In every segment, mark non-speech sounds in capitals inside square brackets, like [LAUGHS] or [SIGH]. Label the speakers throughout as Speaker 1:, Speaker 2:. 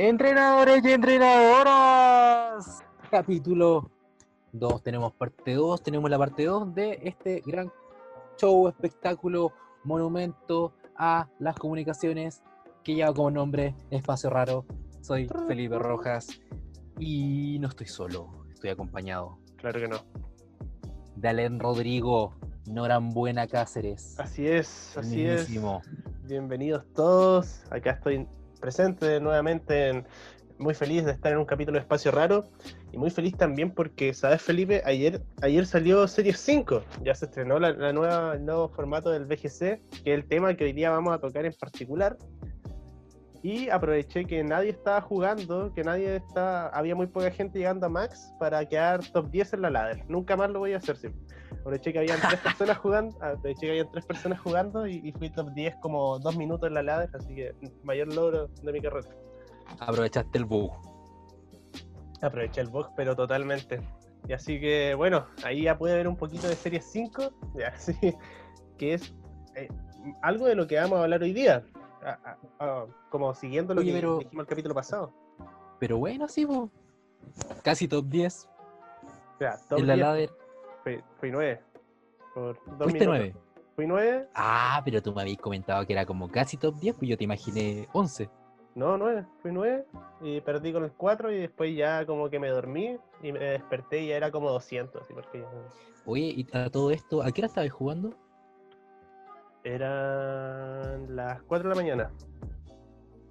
Speaker 1: Entrenadores y entrenadoras. Capítulo 2. Tenemos parte 2. Tenemos la parte 2 de este gran show, espectáculo, monumento a las comunicaciones que lleva como nombre Espacio Raro. Soy Felipe Rojas y no estoy solo, estoy acompañado
Speaker 2: Claro que no.
Speaker 1: de Alen Rodrigo, Norambuena Cáceres.
Speaker 2: Así es, así es. Bienvenidos todos. Acá estoy presente nuevamente, en- muy feliz de estar en un capítulo de Espacio Raro y muy feliz también porque, ¿sabes Felipe? Ayer, ayer salió Series 5, ya se estrenó la, la nueva, el nuevo formato del VGC, que es el tema que hoy día vamos a tocar en particular. Y aproveché que nadie estaba jugando, que nadie está, había muy poca gente llegando a Max para quedar top 10 en la ladder. Nunca más lo voy a hacer siempre. Aproveché que habían tres personas [LAUGHS] jugando, aproveché que habían tres personas jugando y, y fui top 10 como dos minutos en la ladder, así que mayor logro de mi carrera.
Speaker 1: Aprovechaste el bug.
Speaker 2: Aproveché el box, pero totalmente. Y así que, bueno, ahí ya puede ver un poquito de Series [LAUGHS] 5, ya, sí, que es eh, algo de lo que vamos a hablar hoy día. Ah, ah, ah, como siguiendo lo
Speaker 1: Oye,
Speaker 2: que
Speaker 1: pero-
Speaker 2: dijimos el capítulo pasado.
Speaker 1: Pero bueno, sí, po. casi top 10
Speaker 2: O sea, top
Speaker 1: en la
Speaker 2: 10
Speaker 1: ladder.
Speaker 2: Fui, fui 9. Por dos
Speaker 1: Fuiste. 9.
Speaker 2: Fui 9,
Speaker 1: Ah, pero tú me habías comentado que era como casi top 10, pues yo te imaginé 11.
Speaker 2: no, 9, fui 9 y perdí con el 4 y después ya como que me dormí y me desperté y ya era como 200, así porque ya-
Speaker 1: Oye, y a todo esto, ¿a qué hora estabas jugando?
Speaker 2: Eran las 4 de la mañana.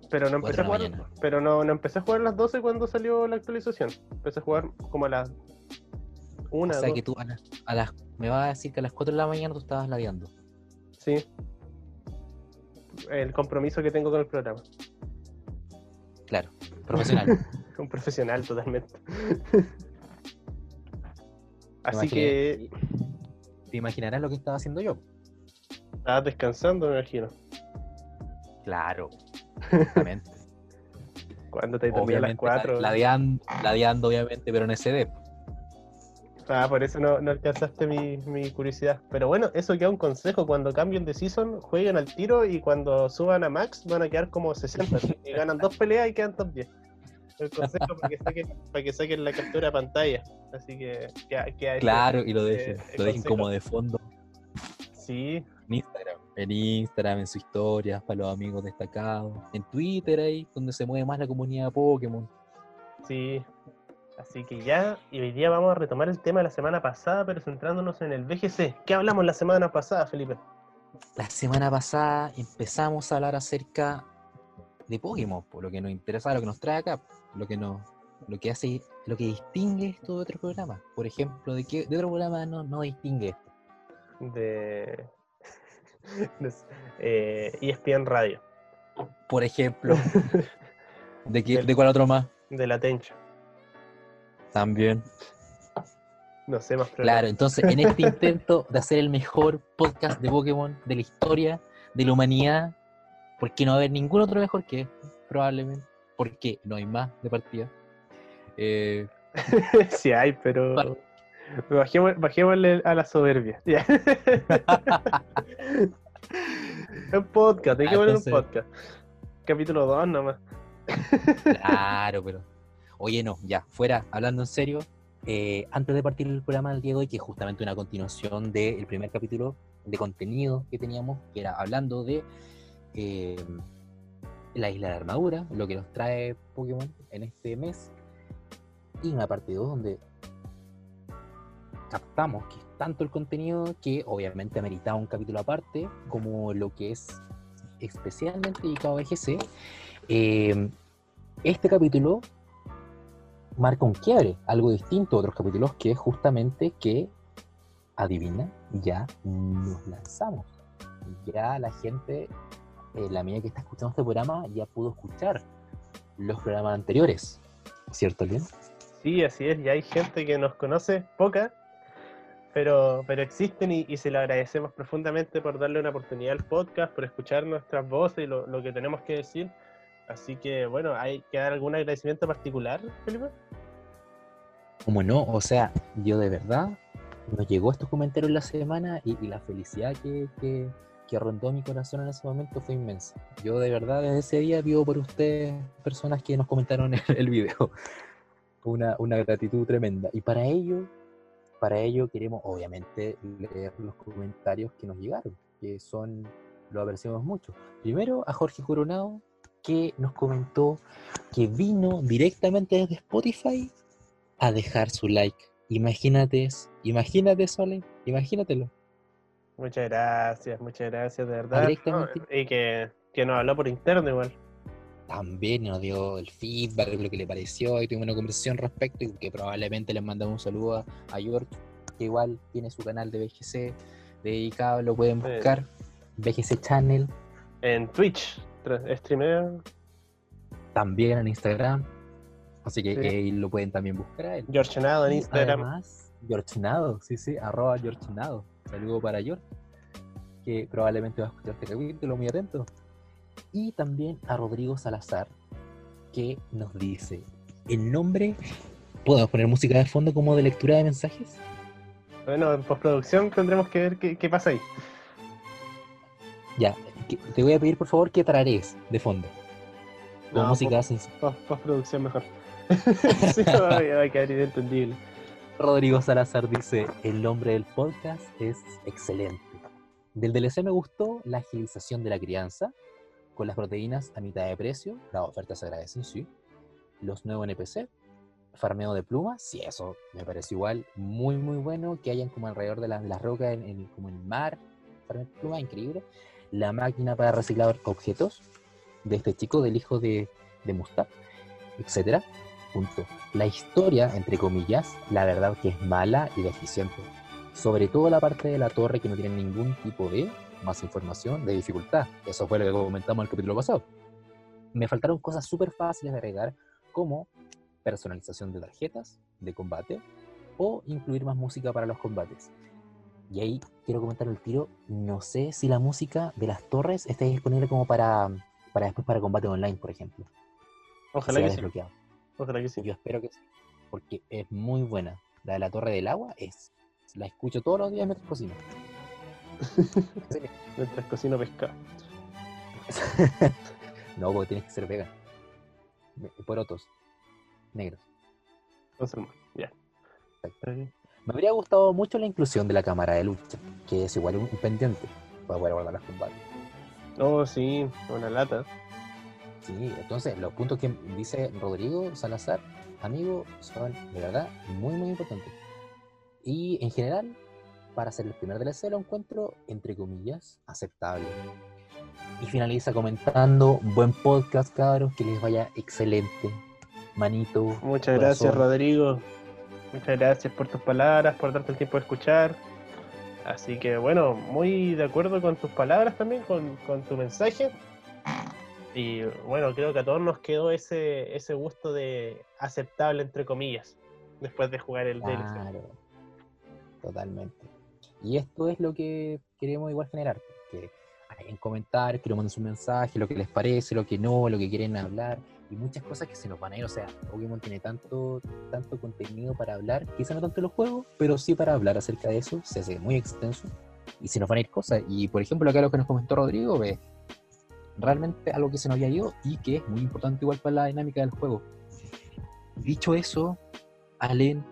Speaker 2: Pero no empecé a jugar.
Speaker 1: mañana.
Speaker 2: Pero no, no empecé a jugar a las 12 cuando salió la actualización. Empecé a jugar como a las 1,
Speaker 1: o sea que tú a las, a las- me vas a decir que a las 4 de la mañana tú estabas ladeando.
Speaker 2: Sí. El compromiso que tengo con el programa.
Speaker 1: Claro, profesional. [LAUGHS]
Speaker 2: Un profesional totalmente. Así que
Speaker 1: Te imaginarás lo que estaba haciendo yo.
Speaker 2: estabas descansando, me imagino.
Speaker 1: Claro, [LAUGHS] exactamente.
Speaker 2: Cuando te a las
Speaker 1: obviamente,
Speaker 2: 4.
Speaker 1: ladeando, ladeando, obviamente, pero en SD.
Speaker 2: Ah, por eso no, no alcanzaste mi, mi curiosidad. Pero bueno, eso queda un consejo. Cuando cambien de season, jueguen al tiro y cuando suban a max van a quedar como 60. así que [LAUGHS] ganan dos peleas y quedan top 10. El consejo para que saquen, para que saquen la captura de pantalla. Así que
Speaker 1: Claro, y lo
Speaker 2: ese-
Speaker 1: dejen, lo dejen como de fondo
Speaker 2: Sí,
Speaker 1: en Instagram. En Instagram, en su historia, para los amigos destacados. En Twitter ahí, donde se mueve más la comunidad Pokémon.
Speaker 2: sí. Así que ya, y hoy día vamos a retomar el tema de la semana pasada, pero centrándonos en el VGC. ¿Qué hablamos la semana pasada, Felipe?
Speaker 1: La semana pasada empezamos a hablar acerca de Pokémon, por lo que nos interesa, lo que nos trae acá, lo que nos, lo que hace, lo que distingue esto de otro programa. Por ejemplo, ¿de qué de otro programa no, no distingue esto?
Speaker 2: De, [LAUGHS] de eh, ESPN Radio,
Speaker 1: Por ejemplo, [LAUGHS] ¿de, qué,
Speaker 2: Del-
Speaker 1: ¿de cuál otro más?
Speaker 2: de la Tencha.
Speaker 1: También.
Speaker 2: No sé más
Speaker 1: Claro, entonces en este [LAUGHS] intento de hacer el mejor podcast de Pokémon de la historia, de la humanidad, porque no va a haber ningún otro mejor que este, probablemente, porque no hay más de partida. Eh, [LAUGHS]
Speaker 2: sí hay, pero bajemos, bajémosle a la soberbia. [LAUGHS] Ya. un podcast, hay que poner un podcast. Capítulo 2 nomás.
Speaker 1: Claro, pero. Oye, no, ya, fuera, hablando en serio, eh, antes de partir el programa del día de hoy, que es justamente una continuación del primer capítulo de contenido que teníamos, que era hablando de eh, la isla de armadura, lo que nos trae Pokémon en este mes, y una parte 2 donde captamos que es tanto el contenido que obviamente ameritaba un capítulo aparte, como lo que es especialmente dedicado a EGC. Eh, este capítulo marca un quiebre, algo distinto a otros capítulos que es justamente que, adivina, ya nos lanzamos. Ya la gente, eh, la medida que está escuchando este programa, ya pudo escuchar los programas anteriores. ¿Cierto, Leon?
Speaker 2: Sí, así es, y hay gente que nos conoce, poca, pero, pero existen y, y se lo agradecemos profundamente por darle una oportunidad al podcast, por escuchar nuestras voces y lo, lo que tenemos que decir. Así que, bueno, ¿hay que dar algún agradecimiento particular, Felipe?
Speaker 1: Como no, o sea, yo de verdad nos llegó estos comentarios la semana y, la felicidad que, que, que rondó mi corazón en ese momento fue inmensa. Yo de verdad desde ese día vivo por ustedes, personas que nos comentaron en el video. Una, una gratitud tremenda. Y para ello, para ello queremos obviamente leer los comentarios que nos llegaron, que son, lo apreciamos mucho. Primero a Jorge Coronado, que nos comentó que vino directamente desde Spotify a dejar su like. Imagínate, imagínate, Sole, imagínatelo.
Speaker 2: Muchas gracias, muchas gracias, de verdad. y que, que nos habló por interno igual.
Speaker 1: También nos dio el feedback, lo que le pareció, y tuvimos una conversación respecto, y que probablemente les mandamos un saludo a, George, que igual tiene su canal de BGC dedicado, lo pueden buscar, BGC Channel.
Speaker 2: En Twitch, streamer.
Speaker 1: También en Instagram, así que ahí lo pueden también buscar a
Speaker 2: George Nado en Instagram.
Speaker 1: Además, George Nado, sí, sí, arroba George Nado. Saludo para George, que probablemente va a escuchar este capítulo, muy atento. Y también a Rodrigo Salazar, que nos dice, el nombre, ¿podemos poner música de fondo como de lectura de mensajes?
Speaker 2: Bueno, en postproducción tendremos que ver qué, pasa ahí.
Speaker 1: Ya, te voy a pedir por favor que trares de fondo. Con música post,
Speaker 2: postproducción mejor. [LAUGHS] sí, va a quedar inentendible.
Speaker 1: Rodrigo Salazar dice, el nombre del podcast es excelente. Del DLC me gustó la agilización de la crianza, con las proteínas a mitad de precio, las ofertas se agradecen, sí. Los nuevos NPC, farmeo de plumas, sí, eso me parece igual muy, muy bueno, que hayan como alrededor de, las rocas, en, como en el mar, farmeo de plumas, increíble. La máquina para reciclar objetos de este chico, del hijo de, de etcétera Punto. La historia, entre comillas, la verdad que es mala y deficiente. Sobre todo la parte de la torre que no tiene ningún tipo de más información de dificultad. Eso fue lo que comentamos en el capítulo pasado. Me faltaron cosas súper fáciles de agregar, como personalización de tarjetas de combate o incluir más música para los combates. Y ahí quiero comentar el tiro. No sé si la música de las torres está disponible como para, para después para combate online, por ejemplo.
Speaker 2: Ojalá que
Speaker 1: yo espero que sí, porque es muy buena. La de la Torre del Agua es. La escucho todos los días mientras cocino. [LAUGHS]
Speaker 2: mientras cocino pescado. [LAUGHS]
Speaker 1: no, porque tienes que ser vegan. Porotos. Negros.
Speaker 2: ya.
Speaker 1: Me habría gustado mucho la inclusión de la cámara de lucha, que es igual un pendiente para poder guardar las combates.
Speaker 2: Oh, sí, una lata.
Speaker 1: Sí, entonces los puntos que dice Rodrigo Salazar, amigo, son de verdad muy, muy importantes. Y en general, para ser el primer DLC lo encuentro, entre comillas, aceptable. Y finaliza comentando, buen podcast, cabros, que les vaya excelente. Manito.
Speaker 2: Muchas gracias, Rodrigo. Muchas gracias por tus palabras, por darte el tiempo de escuchar. Así que bueno, muy de acuerdo con tus palabras también, con, con tu mensaje. Y bueno, creo que a todos nos quedó ese, ese gusto de aceptable, entre comillas, después de jugar el
Speaker 1: claro, Totalmente. Y esto es lo que queremos igual generar, que en comentarios, que nos manden su mensaje, lo que les parece, lo que no, lo que quieren hablar, y muchas cosas que se nos van a ir. O sea, Pokémon tiene tanto, tanto contenido para hablar, quizá no tanto los juegos, pero sí para hablar acerca de eso, se hace muy extenso, y se nos van a ir cosas. Y por ejemplo, acá lo que nos comentó Rodrigo, ve realmente algo que se nos había ido y que es muy importante igual para la dinámica del juego. Dicho eso, Allen,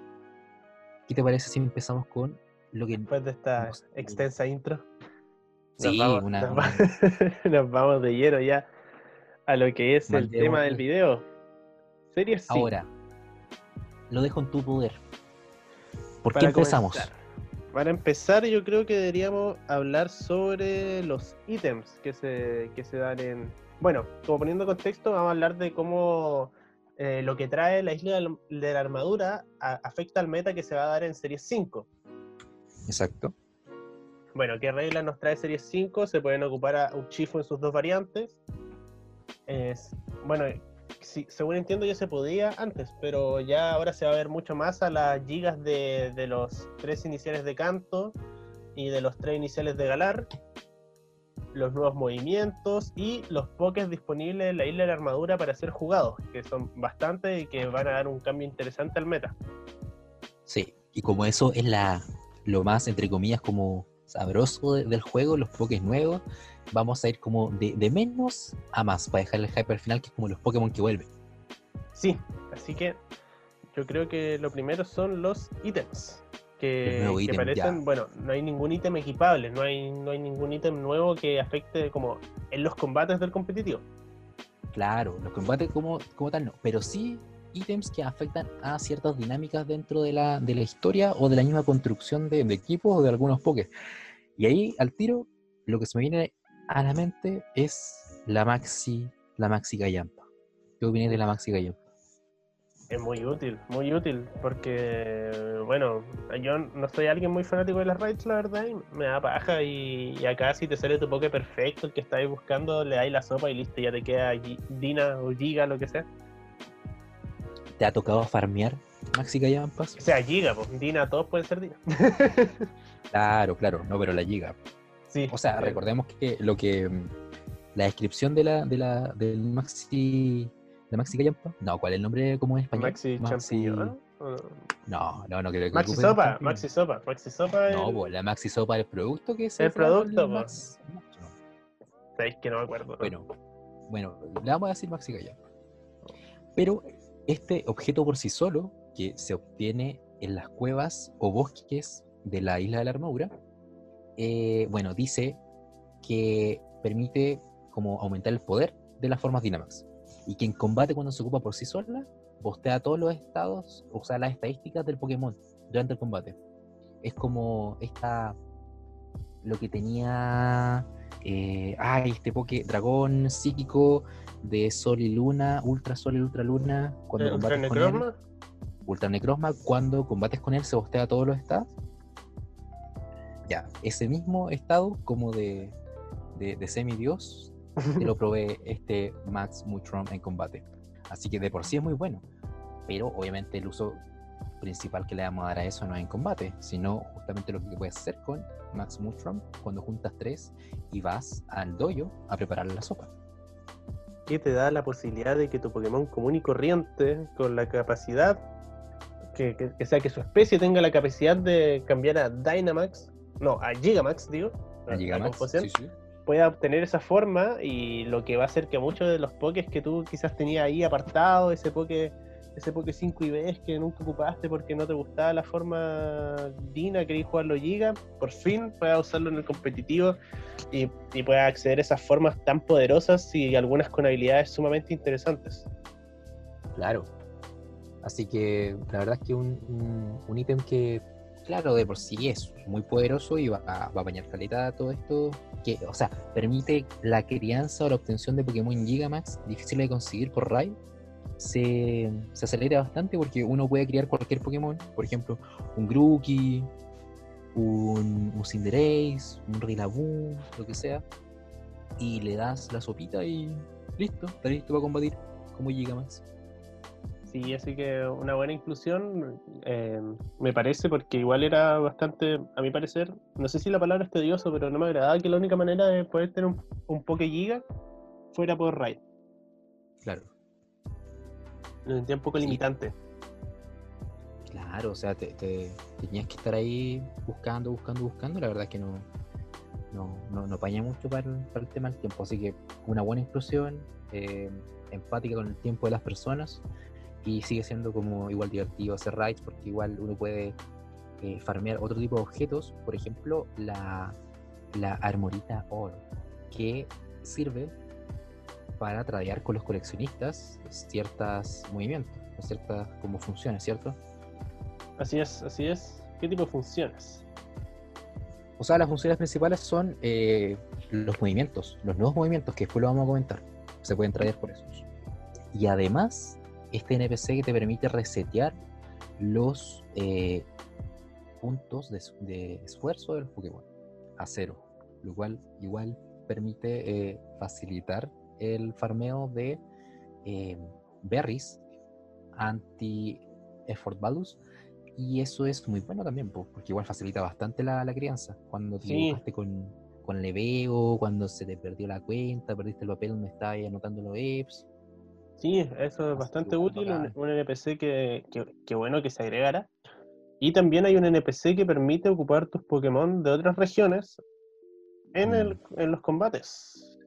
Speaker 1: ¿qué te parece si empezamos con lo que...
Speaker 2: Después de esta extensa intro.
Speaker 1: Sí,
Speaker 2: nos vamos,
Speaker 1: una, [LAUGHS]
Speaker 2: nos, vamos, de lleno ya a lo que es el tema del video. Series
Speaker 1: Ahora, lo dejo en tu poder. ¿Por qué empezamos?
Speaker 2: Para empezar, yo creo que deberíamos hablar sobre los ítems que se, que se dan en... Bueno, como poniendo contexto, vamos a hablar de cómo eh, lo que trae la isla de la armadura afecta al meta que se va a dar en Series 5.
Speaker 1: Exacto.
Speaker 2: Bueno, ¿qué reglas nos trae Series 5? Se pueden ocupar a Uchifu en sus dos variantes. Es, bueno, según entiendo ya se podía antes, pero ya ahora se va a ver mucho más a las gigas de, los tres iniciales de canto y de los tres iniciales de galar, los nuevos movimientos y los pokés disponibles en la isla de la armadura para ser jugados, que son bastantes y que van a dar un cambio interesante al meta.
Speaker 1: Sí, y como eso es la lo más, entre comillas, como sabroso de- del juego, los Pokés nuevos, vamos a ir como de, de menos a más para dejar el hype al final, que es como los Pokémon que vuelven.
Speaker 2: Sí, así que yo creo que lo primero son los ítems. Que, que parecen,
Speaker 1: ya.
Speaker 2: bueno, no hay ningún ítem equipable, no hay, no hay ningún ítem nuevo que afecte como en los combates del competitivo.
Speaker 1: Claro, los combates como, como tal no, pero sí ítems que afectan a ciertas dinámicas dentro de la, de la historia o de la misma construcción de, de equipos o de algunos Pokés. Y ahí, al tiro, lo que se me viene a la mente es la Maxi, la Maxi Gallampa. ¿Qué opinas de la Maxi Gallampa?
Speaker 2: Es muy útil, muy útil, porque, bueno, yo no soy alguien muy fanático de las raids, la verdad, y me da paja, y, y acá si te sale tu poke perfecto, el que estáis buscando, le dais la sopa y listo, ya te queda Dina o Giga, lo que sea.
Speaker 1: ¿Te ha tocado farmear Maxi Gallampas?
Speaker 2: O sea, Giga, pues Dina, todos pueden ser Dina. [LAUGHS]
Speaker 1: Claro, claro, no, pero la Giga.
Speaker 2: sí.
Speaker 1: O sea, recordemos que lo que mm, la descripción de la, de la del Maxi de Maxi Gallampa, no, ¿cuál es el nombre como en español?
Speaker 2: Maxi Champiñón. ¿o no?
Speaker 1: No, no, no creo que
Speaker 2: Maxi Sopa. Maxi Sopa, Maxi Sopa.
Speaker 1: No,
Speaker 2: el-
Speaker 1: pues la Maxi Sopa es el producto que se
Speaker 2: El producto.
Speaker 1: Max- no.
Speaker 2: Sabéis que no me acuerdo.
Speaker 1: Bueno, bueno, le vamos a decir Maxi Gallampa. Pero este objeto por sí solo, que se obtiene en las cuevas o bosques de la isla de la armadura, eh, bueno, dice que permite como aumentar el poder de las formas Dynamax. Y que en combate cuando se ocupa por sí sola, postea todos los estados, o sea, las estadísticas del Pokémon durante el combate. Es como esta, lo que tenía, eh, ay, este Poké dragón psíquico de Sol y Luna, Ultra Sol y Ultra Luna, cuando combates con él.
Speaker 2: Necrozma,
Speaker 1: Ultra Necrozma, cuando combates con él se postea todos los estados. Ya, ese mismo estado como de, de, de semidios te lo [LAUGHS] provee este Max Mutron en combate. Así que de por sí es muy bueno. Pero obviamente el uso principal que le vamos a dar a eso no es en combate, sino justamente lo que puedes hacer con Max Mutron cuando juntas tres y vas al dojo a preparar la sopa.
Speaker 2: que te da la posibilidad de que tu Pokémon común y corriente, con la capacidad, que, que- que sea que su especie tenga la capacidad de cambiar a Dynamax, no, a Gigamax, digo,
Speaker 1: A Gigamax, sí, sí.
Speaker 2: pueda obtener esa forma y lo que va a hacer que muchos de los Pokés que tú quizás tenías ahí apartados, ese Poké ese Poké 5 y ves que nunca ocupaste porque no te gustaba la forma Dina, querías jugarlo Giga, por fin puedas usarlo en el competitivo y, y puedas acceder a esas formas tan poderosas y algunas con habilidades sumamente interesantes.
Speaker 1: Claro. Así que la verdad es que un, un, un ítem que, claro, de por sí es muy poderoso y va a, va a bañar caleta todo esto, que, o sea, permite la crianza o la obtención de Pokémon Gigamax, difícil de conseguir por raid, se, se acelera bastante porque uno puede criar cualquier Pokémon, por ejemplo, un Grookey, un, Cinderace, un Rillaboom, lo que sea, y le das la sopita y listo, está listo para combatir como Gigamax.
Speaker 2: Sí, así que una buena inclusión eh, me parece porque igual era bastante, a mi parecer, no sé si la palabra es tedioso, pero no me agradaba que la única manera de poder tener un, un Poké Giga fuera por raid.
Speaker 1: Claro.
Speaker 2: Lo sentía un poco
Speaker 1: Sí.
Speaker 2: limitante.
Speaker 1: Claro, o sea, te, te- tenías que estar ahí buscando, buscando, buscando. La verdad es que no, no, no, no apaña mucho para el, para el tema del tiempo. Así que una buena inclusión, eh, empática con el tiempo de las personas y sigue siendo como igual divertido hacer raids porque igual uno puede eh, farmear otro tipo de objetos. Por ejemplo, la, la armorita oro, que sirve para tradear con los coleccionistas ciertos movimientos, ciertas como funciones, ¿cierto?
Speaker 2: Así es, así es. ¿Qué tipo de funciones?
Speaker 1: O sea, las funciones principales son eh, los movimientos, los nuevos movimientos, que después lo vamos a comentar. Se pueden traer por esos. Y además, este NPC que te permite resetear los eh, puntos de, de esfuerzo de los Pokémon a cero. Lo cual igual permite eh, facilitar el farmeo de eh, berries anti-effort values y eso es muy bueno también, po, porque igual facilita bastante la, la crianza. Cuando te
Speaker 2: Sí.
Speaker 1: con, con leveo, cuando se te perdió la cuenta, perdiste el papel donde estabas anotando los EPS.
Speaker 2: Sí, eso es bastante útil, un, NPC que, que, que bueno que se agregara. Y también hay un NPC que permite ocupar tus Pokémon de otras regiones en, el, en los combates.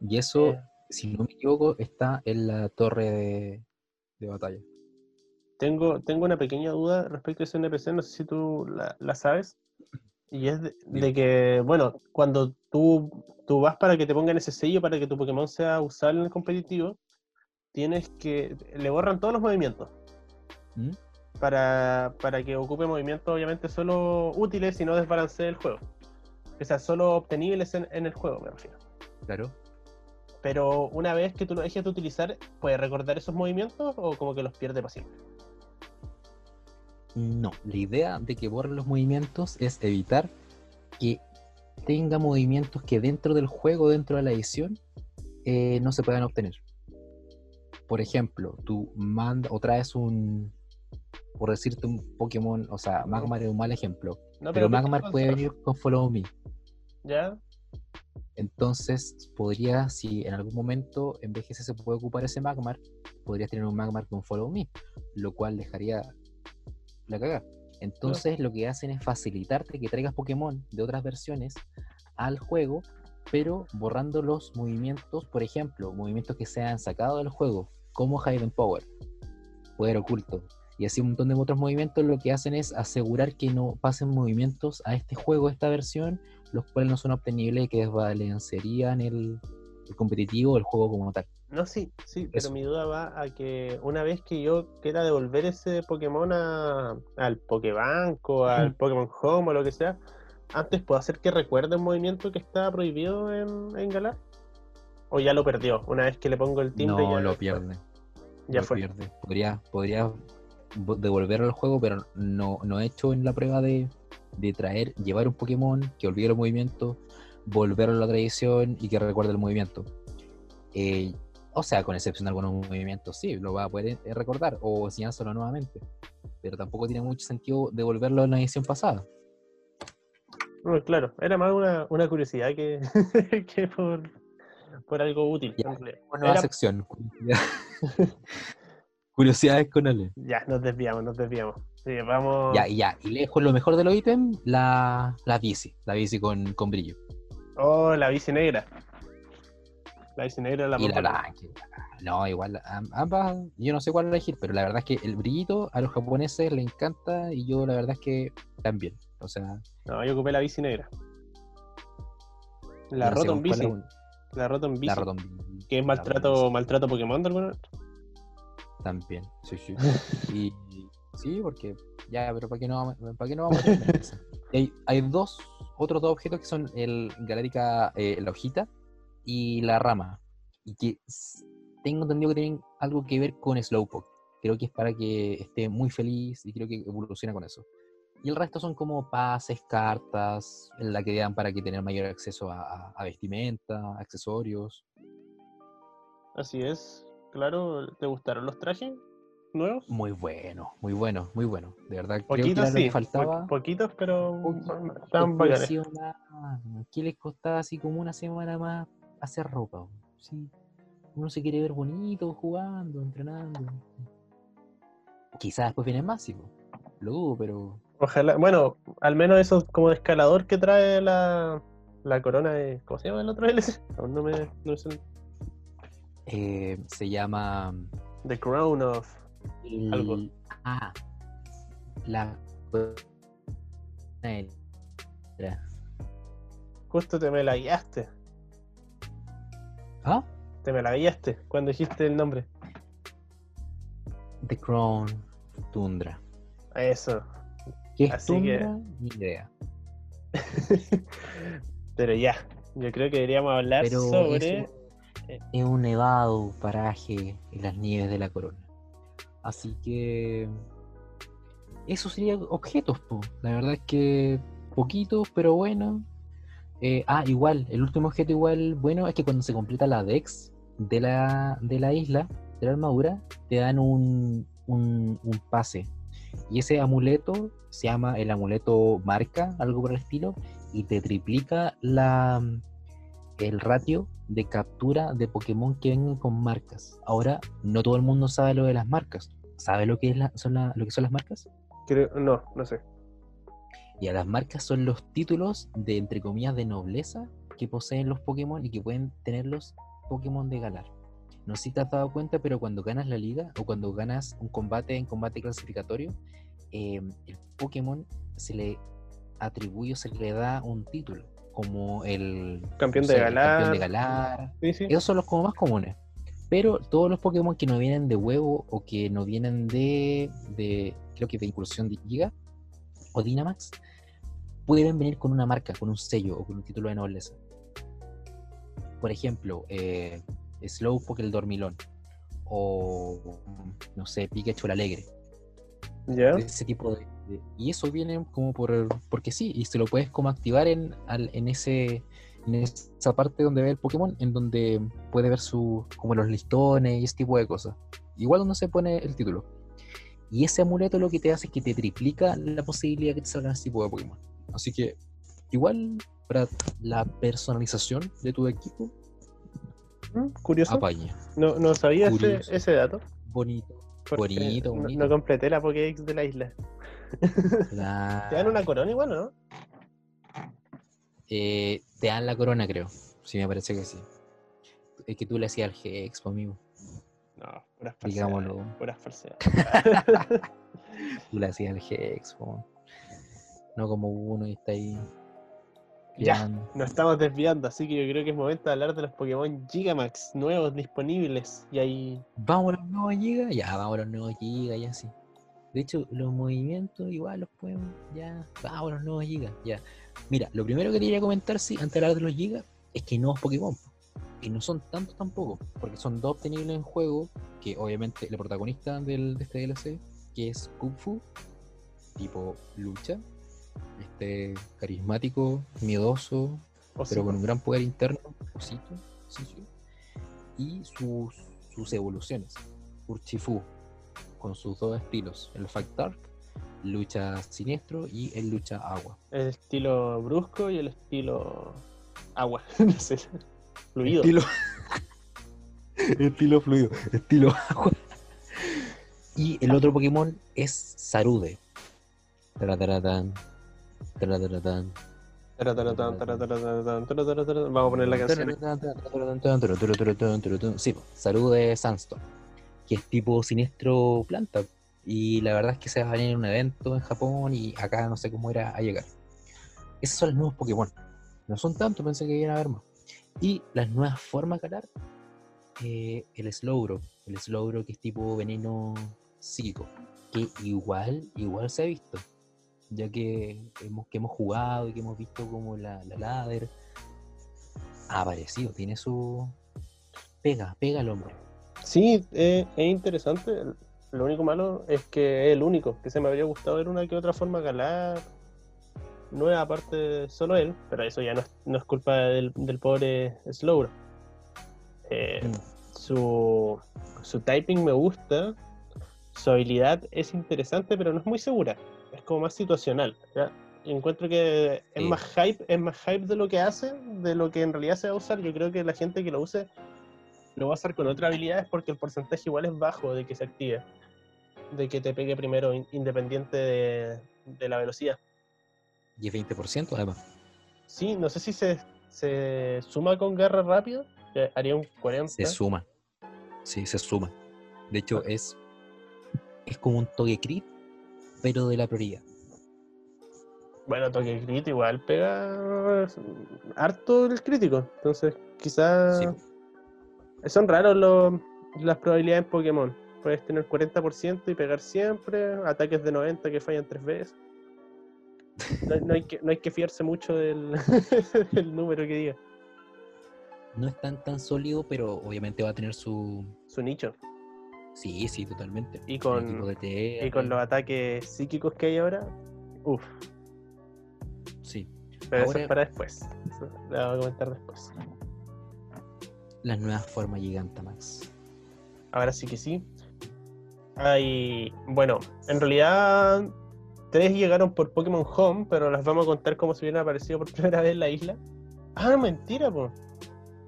Speaker 1: Y eso,
Speaker 2: Eh.
Speaker 1: si no me equivoco, está en la torre de, de batalla.
Speaker 2: Tengo, tengo una pequeña duda respecto a ese NPC, no sé si tú la, la sabes. Y es de, que, bueno, cuando tú, tú vas para que te pongan ese sello para que tu Pokémon sea usable en el competitivo, tienes que. Le borran todos los movimientos.
Speaker 1: ¿Mm?
Speaker 2: Para, para que ocupe movimientos, obviamente, solo útiles y no desbalancee el juego. O sea, solo obtenibles en, en el juego, me refiero.
Speaker 1: Claro.
Speaker 2: Pero una vez que tú lo dejes de utilizar, ¿puedes recordar esos movimientos o como que los pierde para siempre?
Speaker 1: No, la idea de que borren los movimientos es evitar que tenga movimientos que dentro del juego, dentro de la edición, eh, no se puedan obtener. Por ejemplo, tú mandas o traes un, por decirte un Pokémon, o sea, Magmar es un mal ejemplo,
Speaker 2: No,
Speaker 1: pero Magmar puede venir con Follow Me.
Speaker 2: ¿Ya?
Speaker 1: Entonces, podría, si en algún momento en VGC se puede ocupar ese Magmar, podrías tener un Magmar con Follow Me, lo cual dejaría la cagada. Entonces, lo que hacen es facilitarte que traigas Pokémon de otras versiones al juego, pero borrando los movimientos, por ejemplo, movimientos que se han sacado del juego, como Hidden Power, Poder Oculto, y así un montón de otros movimientos, lo que hacen es asegurar que no pasen movimientos a este juego, a esta versión, los cuales no son obtenibles y que desbalancearían el, el competitivo o el juego como tal.
Speaker 2: No, sí, sí, pero mi duda va a que una vez que yo quiera devolver ese Pokémon a- al Pokébank o al. Pokémon Home o lo que sea, antes puedo hacer que recuerde un movimiento que está prohibido en, en Galar. ¿O ya lo perdió? Una vez que le pongo el timbre
Speaker 1: no
Speaker 2: ya
Speaker 1: lo
Speaker 2: fue.
Speaker 1: pierde.
Speaker 2: Ya
Speaker 1: lo
Speaker 2: fue.
Speaker 1: pierde. Podría, podría vo- devolverlo al juego, pero no, no he hecho en la prueba de, de traer, llevar un Pokémon que olvide los movimientos, volverlo a la tradición y que recuerde el movimiento. Eh, o sea, con excepción de algunos movimientos, sí, lo va a poder eh, recordar o enseñárselo nuevamente. Pero tampoco tiene mucho sentido devolverlo en la edición pasada.
Speaker 2: No, claro, era más una, una curiosidad que, [LAUGHS] que por, por algo útil.
Speaker 1: Ya. nueva
Speaker 2: Era-
Speaker 1: sección. [LAUGHS] Curiosidades con Ale.
Speaker 2: Ya, nos desviamos, nos desviamos. Sí, vamos.
Speaker 1: Ya, y ya. Y lejos lo mejor de los ítems, la, la bici. La bici con, con brillo.
Speaker 2: Oh, la bici negra. La bici negra la
Speaker 1: y la blanca. No, igual, am- ambas, yo no sé cuál elegir, pero la verdad es que el brillito a los japoneses les encanta y yo la verdad es que también. O sea,
Speaker 2: No, yo ocupé la bici negra. La
Speaker 1: no
Speaker 2: bici. La Rotom bici.
Speaker 1: la Rotom
Speaker 2: Que es maltrato, maltrato Pokémon de alguna manera.
Speaker 1: También, sí, sí. [LAUGHS] Y sí, porque ya, pero ¿para qué no vamos, para qué no vamos a esa? Y Hay, hay dos, otros dos objetos que son el Galáctica, eh, la hojita y la rama. Y que tengo entendido que tienen algo que ver con Slowpoke. Creo que es para que esté muy feliz y creo que evoluciona con eso. Y el resto son como pases, cartas, en la que dan para que tener mayor acceso a, vestimenta, accesorios.
Speaker 2: Así es. Claro, ¿te gustaron los trajes nuevos?
Speaker 1: Muy bueno, muy bueno, muy bueno. De verdad, creo que
Speaker 2: Poquitos
Speaker 1: era lo
Speaker 2: sí.
Speaker 1: que faltaba.
Speaker 2: po- Poquitos, pero estaban
Speaker 1: ¿Qué les costaba así como una semana más hacer ropa? Sí. Uno se quiere ver bonito jugando, entrenando. Quizás después viene más, sí. Lo dudo, pero
Speaker 2: Ojalá, bueno, al menos eso como de escalador que trae la, la corona de. ¿Cómo se llama el otro [LAUGHS] DLC? Aún no me. No sé.
Speaker 1: eh, se llama
Speaker 2: The Crown of.
Speaker 1: el-
Speaker 2: Algo.
Speaker 1: Ah, la Era.
Speaker 2: Justo te me la guiaste.
Speaker 1: ¿Ah?
Speaker 2: Te me la guiaste cuando dijiste el nombre.
Speaker 1: The Crown Tundra.
Speaker 2: Eso.
Speaker 1: ¿Qué es
Speaker 2: Así que-?
Speaker 1: Ni idea. [LAUGHS]
Speaker 2: Pero ya, yo creo que deberíamos hablar
Speaker 1: Pero
Speaker 2: sobre.
Speaker 1: es un nevado paraje en las nieves de la corona. Así que eso sería objetos, po. la verdad es que poquitos, pero bueno. Eh, ah, igual, el último objeto igual bueno es que cuando se completa la Dex de la, de la isla, de la armadura, te dan un, un, un pase. Y ese amuleto se llama el amuleto marca, algo por el estilo, y te triplica la, el ratio de captura de Pokémon que vengan con marcas. Ahora, no todo el mundo sabe lo de las marcas. ¿Sabe lo que, es la- son la- lo que son las marcas?
Speaker 2: Creo- no, no sé.
Speaker 1: Y a las marcas son los títulos de, entre comillas, de nobleza que poseen los Pokémon y que pueden tener los Pokémon de galar. No sé si te has dado cuenta, pero cuando ganas la liga o cuando ganas un combate en combate clasificatorio, eh, el Pokémon se le atribuye o se le da un título, como el
Speaker 2: Campeón de
Speaker 1: el
Speaker 2: galar.
Speaker 1: campeón de galar.
Speaker 2: Sí, sí.
Speaker 1: Esos son los como más comunes. Pero todos los Pokémon que no vienen de huevo o que no vienen de, de creo que de incursión de Giga o Dynamax, pueden venir con una marca, con un sello o con un título de nobleza. Por ejemplo, eh, Slowpoke el Dormilón o, no sé, Pikachu el Alegre. Ese tipo de, de- Y eso viene como por... Porque sí, y se lo puedes como activar en, al- en ese en esa parte donde ve el Pokémon, en donde puede ver su, como los listones y ese tipo de cosas. Igual donde se pone el título. Y ese amuleto lo que te hace es que te triplica la posibilidad que te salgan ese tipo de Pokémon. Así que, igual, para la personalización de tu equipo,
Speaker 2: Curioso.
Speaker 1: apaña.
Speaker 2: No, no sabía ese,
Speaker 1: Curioso.
Speaker 2: ese dato.
Speaker 1: Bonito.
Speaker 2: porque
Speaker 1: Bonito,
Speaker 2: no-
Speaker 1: bonito.
Speaker 2: No, completé la Pokédex de la isla.
Speaker 1: La-
Speaker 2: ¿Te dan una corona igual, o no?
Speaker 1: Eh, te dan la corona, creo. Sí, me parece que sí. Es que tú le hacías al G-Expo, amigo.
Speaker 2: No, puras falsedades.
Speaker 1: Digámoslo.
Speaker 2: Puras falsedades. [LAUGHS]
Speaker 1: Tú le hacías al G-Expo. No como uno y está ahí.
Speaker 2: Ya, nos estamos desviando, así que yo creo que es momento de hablar de los Pokémon Gigamax nuevos disponibles. Y ahí.
Speaker 1: Vamos a los nuevos gigas. Ya, vamos a los nuevos gigas, ya sí. De hecho, los movimientos igual los podemos. Ya, vamos a los nuevos gigas. Ya. Mira, lo primero que quería comentar, sí, antes de hablar de los gigas, es que hay nuevos Pokémon. po. Y no son tantos tampoco, porque son dos obtenibles en juego. Que obviamente el protagonista del, de este DLC, que es Kung Fu, tipo lucha. Este carismático, miedoso, pero con un gran poder interno, osito, y sus, sus evoluciones. Urchifu, con sus dos estilos, el Fight Dark, lucha siniestro, y el lucha agua.
Speaker 2: el estilo brusco y el estilo agua. [LAUGHS] no sé. Fluido.
Speaker 1: Estilo, [LAUGHS] estilo fluido, estilo agua. Y el otro Pokémon es Sarude.
Speaker 2: Tarataratan. Vamos a poner la canción.
Speaker 1: Sí, po, Sarude Sandstorm, que es tipo siniestro planta. Y la verdad es que se va a venir en un evento en Japón y acá no sé cómo era a llegar. Esos son los nuevos Pokémon. No son tantos, pensé que iban a haber más. Y las nuevas formas de ganar, eh, el Slowbro. El Slowbro que es tipo veneno psíquico. Que igual, igual se ha visto. Ya que hemos, que hemos jugado y que hemos visto como la, la ladder ha aparecido, tiene su pega, pega al hombre.
Speaker 2: Sí, eh, es interesante. Lo único malo es que es el único que se me habría gustado ver una que otra forma galar. Nueva aparte solo él, pero eso ya no es, no es culpa del, del pobre Slowbro. Eh,
Speaker 1: Mm.
Speaker 2: su, su typing me gusta. Su habilidad es interesante, pero no es muy segura. Es como más situacional. ¿ya? Encuentro que es
Speaker 1: Sí.
Speaker 2: más hype, es más hype de lo que hace, de lo que en realidad se va a usar. Yo creo que la gente que lo use lo va a hacer con otras habilidades porque el porcentaje igual es bajo de que se active. De que te pegue primero, in- independiente de, de la velocidad.
Speaker 1: Y es 20% además.
Speaker 2: Sí, no sé si se, se suma con garra rápida. que Haría un 40.
Speaker 1: Se suma. Sí, se suma. De hecho, es, es como un toque crit, pero de la prioridad.
Speaker 2: Bueno, toque crítico igual pega harto el crítico. Entonces, quizás
Speaker 1: Sí.
Speaker 2: son raros los- las probabilidades en Pokémon. Puedes tener 40% y pegar siempre, ataques de 90 que fallan tres veces. No, no hay, que, no hay que fiarse mucho del, [LAUGHS] del número que diga.
Speaker 1: No es tan tan sólido, pero obviamente va a tener su.
Speaker 2: Su nicho.
Speaker 1: Sí, sí, totalmente.
Speaker 2: Y con- Y con los ataques psíquicos que hay ahora, uff.
Speaker 1: Sí.
Speaker 2: Pero eso es para después. Eso lo voy a comentar después.
Speaker 1: Las nuevas formas Gigantamax.
Speaker 2: Ahora sí que sí. Hay. Bueno, en realidad. Tres llegaron por Pokémon Home, pero las vamos a contar como si hubieran aparecido por [LAUGHS] primera vez en la isla. Ah, mentira, po.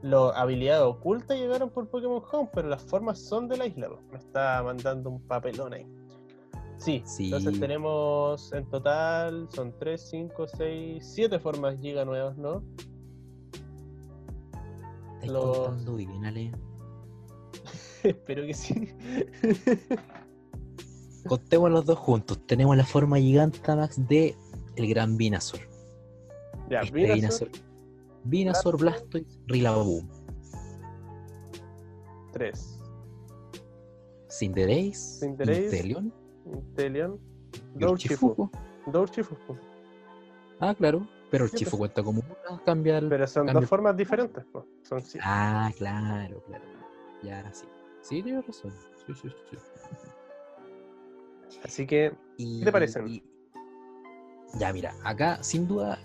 Speaker 2: Los habilidades ocultas llegaron por Pokémon Home, pero las formas son de la isla. Me está mandando un papelón ahí. Sí,
Speaker 1: Sí.
Speaker 2: entonces tenemos en total, son 3, 5, 6, 7 formas giga nuevas, ¿no?
Speaker 1: ¿Estás
Speaker 2: Los-
Speaker 1: contando bien, Ale? [LAUGHS]
Speaker 2: Espero que sí. [LAUGHS]
Speaker 1: Contemos los dos juntos. Tenemos la forma Gigantamax de el gran Venusaur.
Speaker 2: ya,
Speaker 1: Este
Speaker 2: Venusaur.
Speaker 1: Venusaur, Blastoise, Rillaboom.
Speaker 2: 3.
Speaker 1: Cinderace,
Speaker 2: Cinderace,
Speaker 1: Inteleon,
Speaker 2: Inteleon,
Speaker 1: y el Chifuku.
Speaker 2: Dorchifu.
Speaker 1: Ah, claro. Pero el
Speaker 2: Sí,
Speaker 1: Chifu
Speaker 2: pues.
Speaker 1: cuenta como una, cambia el...
Speaker 2: Pero son dos formas diferentes. po. Son sí.
Speaker 1: Ah, claro, claro. Ya, sí. Sí, tienes razón. Sí, sí, sí.
Speaker 2: Así que,
Speaker 1: Y-
Speaker 2: ¿Qué te parecen?
Speaker 1: y- Ya, mira, acá sin duda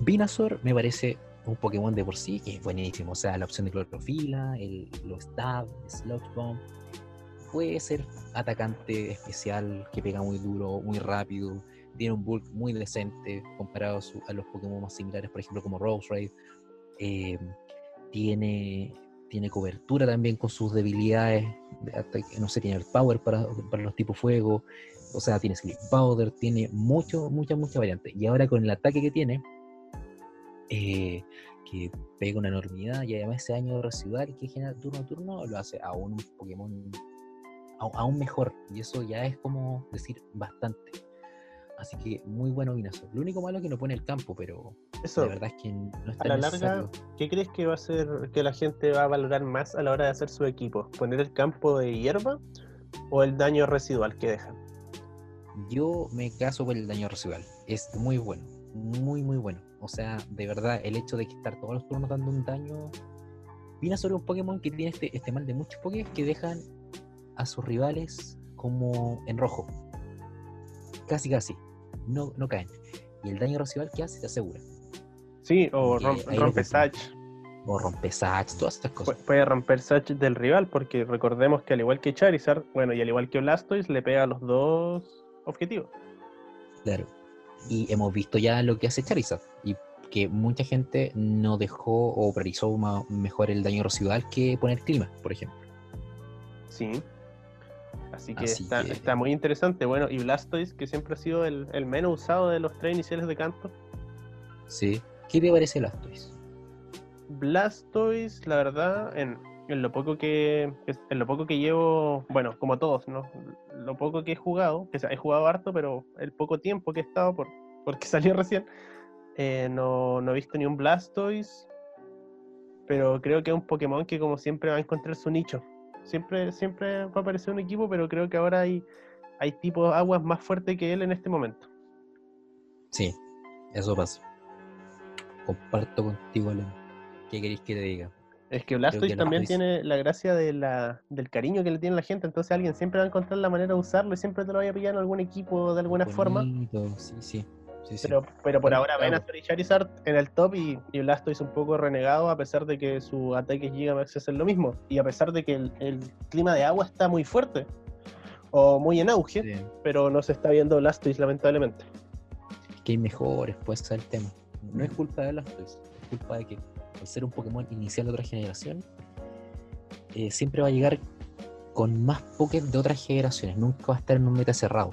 Speaker 1: Venusaur me parece un Pokémon de por sí que es buenísimo. O sea, la opción de clorofila, el, los stab, Sludge Bomb. Puede ser atacante especial que pega muy duro, muy rápido. Tiene un bulk muy decente comparado a, su- a los Pokémon más similares, por ejemplo, como Roserade. Eh, tiene, tiene cobertura también con sus debilidades. no sé, tiene el power para, para los tipos fuego. O sea, tiene Sleep Powder, tiene mucho, mucha, mucha variante. Y ahora con el ataque que tiene, eh, que pega una enormidad y además ese daño residual que genera turno a turno, lo hace aún un Pokémon aún mejor. Y eso ya es como decir bastante. Así que muy bueno Venusaur. Lo único malo es que no pone el campo, pero
Speaker 2: eso,
Speaker 1: la verdad es que no es
Speaker 2: a la
Speaker 1: necesario.
Speaker 2: larga, ¿qué crees que va a ser que la gente va a valorar más a la hora de hacer su equipo? ¿Poner el campo de hierba o el daño residual que dejan?
Speaker 1: Yo me caso por el daño residual. Es muy bueno. Muy, muy bueno. O sea, de verdad, el hecho de que estar todos los turnos dando un daño. Vino sobre un Pokémon que tiene este, este mal de muchos Pokémon que dejan a sus rivales como en rojo. Casi, casi. No, no caen. Y el daño residual que hace te asegura.
Speaker 2: Sí, o rom- rompe Satch.
Speaker 1: O rompe sacks, todas estas cosas.
Speaker 2: Pu- Puede romper Satch del rival, porque recordemos que al igual que Charizard, bueno, y al igual que Blastoise, le pega a los dos objetivos.
Speaker 1: Claro. Y hemos visto ya lo que hace Charizard. Y que mucha gente no dejó o priorizó mejor el daño residual que poner clima, por ejemplo.
Speaker 2: Sí. Así que,
Speaker 1: Así
Speaker 2: está,
Speaker 1: que-
Speaker 2: está muy interesante. Bueno, y Blastoise, que siempre ha sido el, el menos usado de los tres iniciales de canto.
Speaker 1: Sí. ¿Qué te parece Blastoise?
Speaker 2: Blastoise, la verdad, en, en lo poco que en lo poco que llevo, bueno, como todos, ¿no? Lo poco que he jugado, que he jugado harto, pero el poco tiempo que he estado por porque [LAUGHS] salió recién, eh, no, no he visto ni un Blastoise, pero creo que es un Pokémon que como siempre va a encontrar su nicho. Siempre, siempre va a aparecer un equipo, pero creo que ahora hay, hay tipos aguas más fuertes que él en este momento.
Speaker 1: Sí, eso pasa. Comparto contigo, Alan. ¿Qué queréis que te diga?
Speaker 2: Es que Blastoise
Speaker 1: que
Speaker 2: también tiene la gracia de la, del cariño que le tiene la gente, entonces alguien siempre va a encontrar la manera de usarlo y siempre te lo vaya a pillar en algún equipo de alguna forma.
Speaker 1: Bonito, Sí, sí. sí, sí.
Speaker 2: Pero, pero por
Speaker 1: Bueno,
Speaker 2: ahora
Speaker 1: claro.
Speaker 2: Venusaur y Charizard en el top y, y Blastoise un poco renegado a pesar de que su ataque Gigamax es lo mismo y a pesar de que el, el clima de agua está muy fuerte o muy en auge,
Speaker 1: Sí.
Speaker 2: pero no se está viendo Blastoise lamentablemente.
Speaker 1: que hay mejores, puede ser el tema. No es culpa de Blastoise, es culpa de que al ser un Pokémon inicial de otra generación, eh, siempre va a llegar con más Pokémon de otras generaciones, nunca va a estar en un meta cerrado.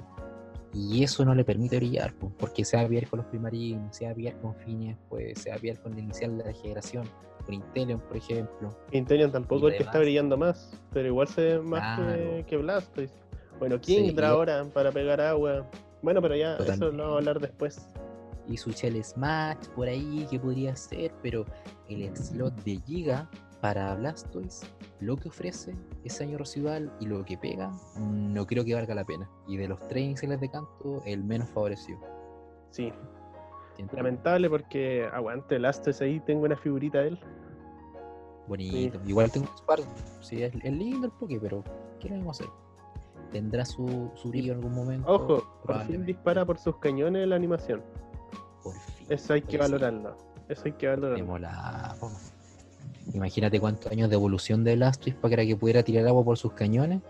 Speaker 1: Y eso no le permite brillar, po, porque se va a pillar con los primarinos, se va a pillar con Finias, pues, se va a pillar con el inicial de la generación, con Inteleon, por ejemplo.
Speaker 2: Intelion tampoco es que está brillando más, pero igual se ve más que,
Speaker 1: Claro.
Speaker 2: que Blastoise. Bueno,
Speaker 1: Sí,
Speaker 2: Kingdra
Speaker 1: y-
Speaker 2: ahora para pegar agua. Bueno, pero ya eso lo vamos a hablar después.
Speaker 1: Y su Shell Smash por ahí que podría ser, pero el slot de Giga para Blastoise, lo que ofrece ese año residual y lo que pega, no creo que valga la pena. Y de los tres iniciales de canto, el menos favorecido.
Speaker 2: Sí,
Speaker 1: siento.
Speaker 2: lamentable porque aguante Blastoise ahí, tengo una figurita de él.
Speaker 1: Bonito. Igual tengo un par. Sí, es, es lindo el Poké, pero ¿qué le vamos a hacer? Tendrá su, su brillo en algún momento.
Speaker 2: Ojo, por fin dispara por sus cañones la animación.
Speaker 1: Por fin.
Speaker 2: Eso hay que valorarlo. Eso hay que valorarlo.
Speaker 1: Imagínate cuántos años de evolución de Blastoise para que pudiera tirar agua por sus cañones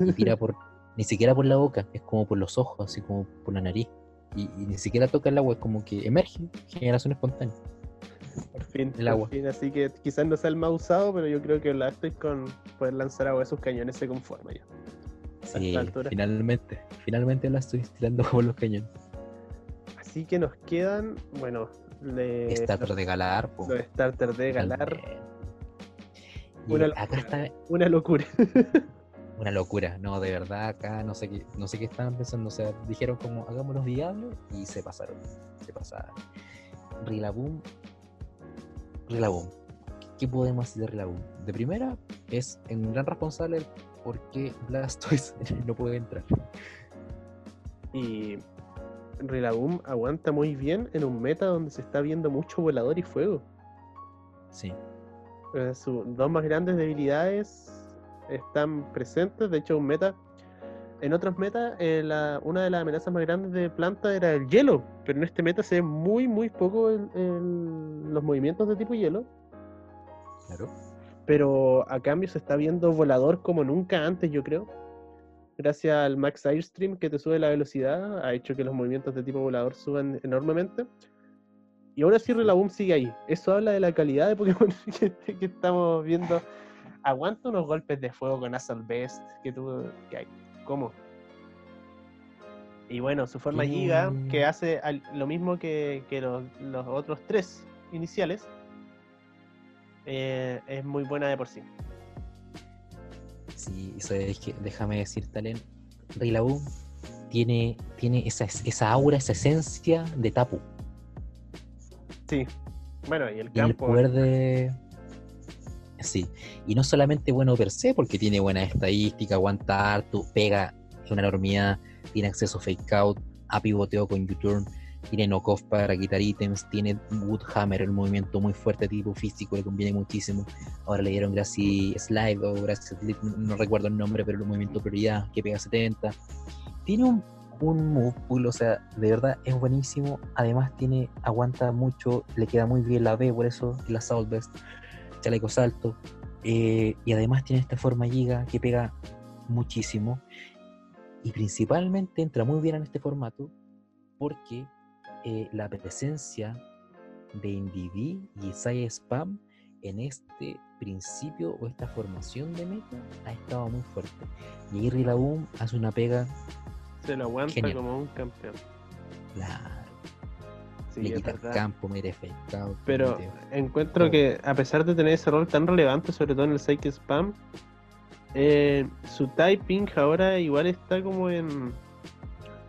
Speaker 1: y tira [LAUGHS] por ni siquiera por la boca, es como por los ojos, así como por la nariz. Y, y ni siquiera toca el agua, es como que emerge, generación espontánea.
Speaker 2: Por fin,
Speaker 1: El
Speaker 2: por
Speaker 1: agua.
Speaker 2: fin. Así que quizás no sea el más usado, pero yo creo que Blastoise con poder lanzar agua de sus cañones se conforma ya.
Speaker 1: Sí, finalmente, finalmente la estoy tirando por los cañones.
Speaker 2: Así que nos quedan, bueno,
Speaker 1: de starter de Galar.
Speaker 2: Los starter de Galar.
Speaker 1: Una, acá está...
Speaker 2: una locura. [LAUGHS]
Speaker 1: una locura, no, de verdad acá no sé qué, no sé qué estaban pensando, o sea, dijeron como hagamos los diablos y se pasaron, se pasaron. Rilaboom, Rilaboom, ¿qué podemos hacer de Rilaboom? De primera, es un gran responsable porque Blastoise [LAUGHS] no puede entrar.
Speaker 2: Y Rilaboom aguanta muy bien en un meta donde se está viendo mucho volador y fuego.
Speaker 1: Sí.
Speaker 2: Eh, sus dos más grandes debilidades están presentes. De hecho, un meta. En otros metas, eh, una de las amenazas más grandes de planta era el hielo. Pero en este meta se ve muy, muy poco los movimientos de tipo hielo.
Speaker 1: Claro.
Speaker 2: Pero a cambio se está viendo volador como nunca antes, yo creo. Gracias al Max Airstream que te sube la velocidad, ha hecho que los movimientos de tipo volador suban enormemente. Y ahora sí Rillaboom sigue ahí. Eso habla de la calidad de Pokémon [LAUGHS] que estamos viendo aguanta unos golpes de fuego con Assault Best que tú que hay. ¿Cómo? Y bueno, su forma Giga, que hace lo mismo que, los, otros tres iniciales, eh, es muy buena de por sí.
Speaker 1: Sí, eso es que, déjame decir, Talen, Rillaboom tiene, tiene esa, esa aura, esa esencia de Tapu.
Speaker 2: Sí, bueno, y el campo.
Speaker 1: el poder de, Sí, y no solamente bueno per se, porque tiene buena estadística, aguanta harto, pega una enormidad, tiene acceso fake out, a pivoteo con U-turn, tiene knockoff para quitar ítems, tiene Woodhammer, el movimiento muy fuerte tipo físico, le conviene muchísimo. Ahora le dieron Grassy Slide o Grassy no recuerdo el nombre, pero el movimiento prioridad que pega 70. Tiene un, un move pool, o sea, de verdad es buenísimo. Además tiene, aguanta mucho, le queda muy bien la B, por eso la South Best chaleco salto. Eh, y además tiene esta forma giga que pega muchísimo. Y principalmente entra muy bien en este formato porque eh, la presencia de Indivi y Sai Spam en este principio o esta formación de meta ha estado muy fuerte. Y la Boom hace una pega.
Speaker 2: Se lo aguanta como un campeón.
Speaker 1: Claro le campo,
Speaker 2: Pero encuentro que a pesar de tener ese rol tan relevante, sobre todo en el Psyche Spam, eh, su typing ahora igual está como en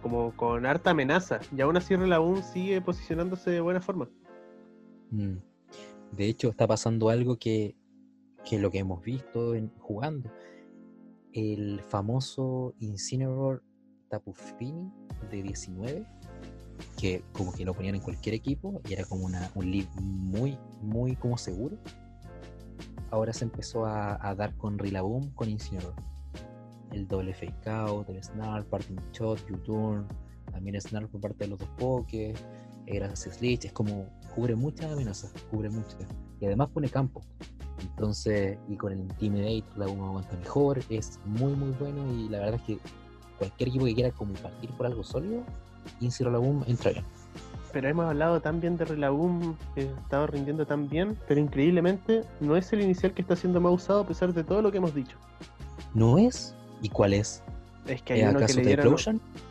Speaker 2: como con harta amenaza y aún así Relaboom sigue posicionándose de buena forma.
Speaker 1: Mm. De hecho, está pasando algo que, que lo que hemos visto jugando. El famoso Incineroar Tapufini de 19 que como que lo ponían en cualquier equipo y era como una, un lead muy, muy como seguro. Ahora se empezó a, dar con Rillaboom, con Incineroar. El doble fake out, el snarl, parting shot, U-turn, también snarl por parte de los dos pokés, gracias Lich, es como cubre muchas amenazas, cubre muchas. Y además pone campo. Entonces, y con el Intimidate, Rillaboom aguanta mejor, es muy muy bueno y la verdad es que cualquier equipo que quiera como partir por algo sólido, y si Rillaboom entra bien.
Speaker 2: Pero hemos hablado tan bien de Rillaboom, que estaba rindiendo tan bien, pero increíblemente no es el inicial que está siendo más usado a pesar de todo lo que hemos dicho.
Speaker 1: ¿No es? ¿Y cuál es?
Speaker 2: Es que hay uno que le dieron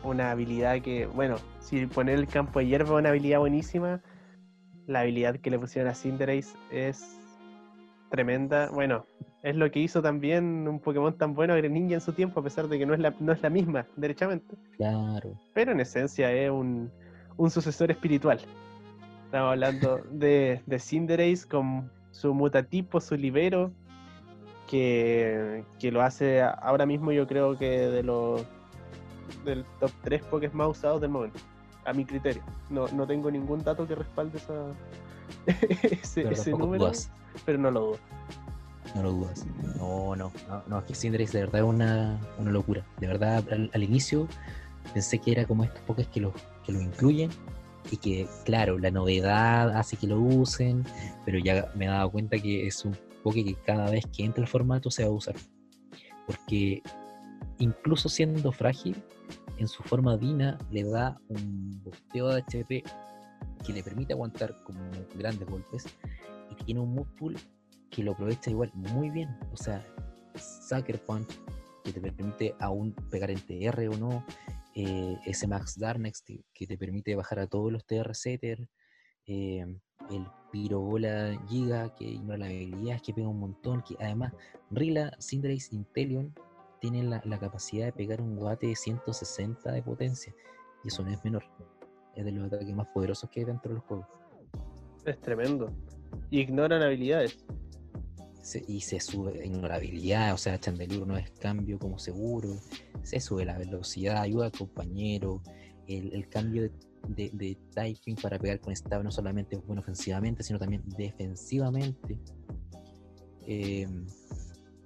Speaker 2: una habilidad que, bueno, si poner el campo de hierba es una habilidad buenísima, la habilidad que le pusieron a Cinderace es tremenda. Bueno, es lo que hizo también un Pokémon tan bueno Greninja en su tiempo, a pesar de que no es la, no es la misma, derechamente.
Speaker 1: Claro.
Speaker 2: Pero en esencia es un, un sucesor espiritual. Estamos hablando de, de Cinderace con su mutatipo, su libero, que, que, lo hace ahora mismo yo creo que de los del top 3 Pokémon más usados del momento, a mi criterio. No, no tengo ningún dato que respalde esa, [LAUGHS] ese, ese número, pero no lo dudo.
Speaker 1: No lo dudas. No, no, no, no es que Cinderace de verdad es una, una locura. De verdad, al, inicio pensé que era como estos pokés que lo, que lo incluyen y que, claro, la novedad hace que lo usen, pero ya me he dado cuenta que es un poke que cada vez que entra el formato se va a usar. Porque incluso siendo frágil, en su forma Dina le da un bosteo de HP que le permite aguantar como grandes golpes y tiene un move que lo aprovecha igual muy bien. O sea, Sucker Punch, que te permite aún pegar en TR o no, eh, ese Max Darnex que te permite bajar a todos los TR Setter, eh, el Pirobola Giga que ignora la habilidad, que pega un montón, que además Rila, Cinderace, Inteleon tienen la, la, capacidad de pegar un guate de 160 de potencia, y eso no es menor, es de los ataques más poderosos que hay dentro de los juegos.
Speaker 2: Es tremendo. Ignoran habilidades
Speaker 1: y se sube ignorabilidad, o sea, Chandelure no es cambio como seguro, se sube la velocidad, ayuda al compañero, el, cambio de, typing para pegar con stab no solamente bueno ofensivamente, sino también defensivamente. Em,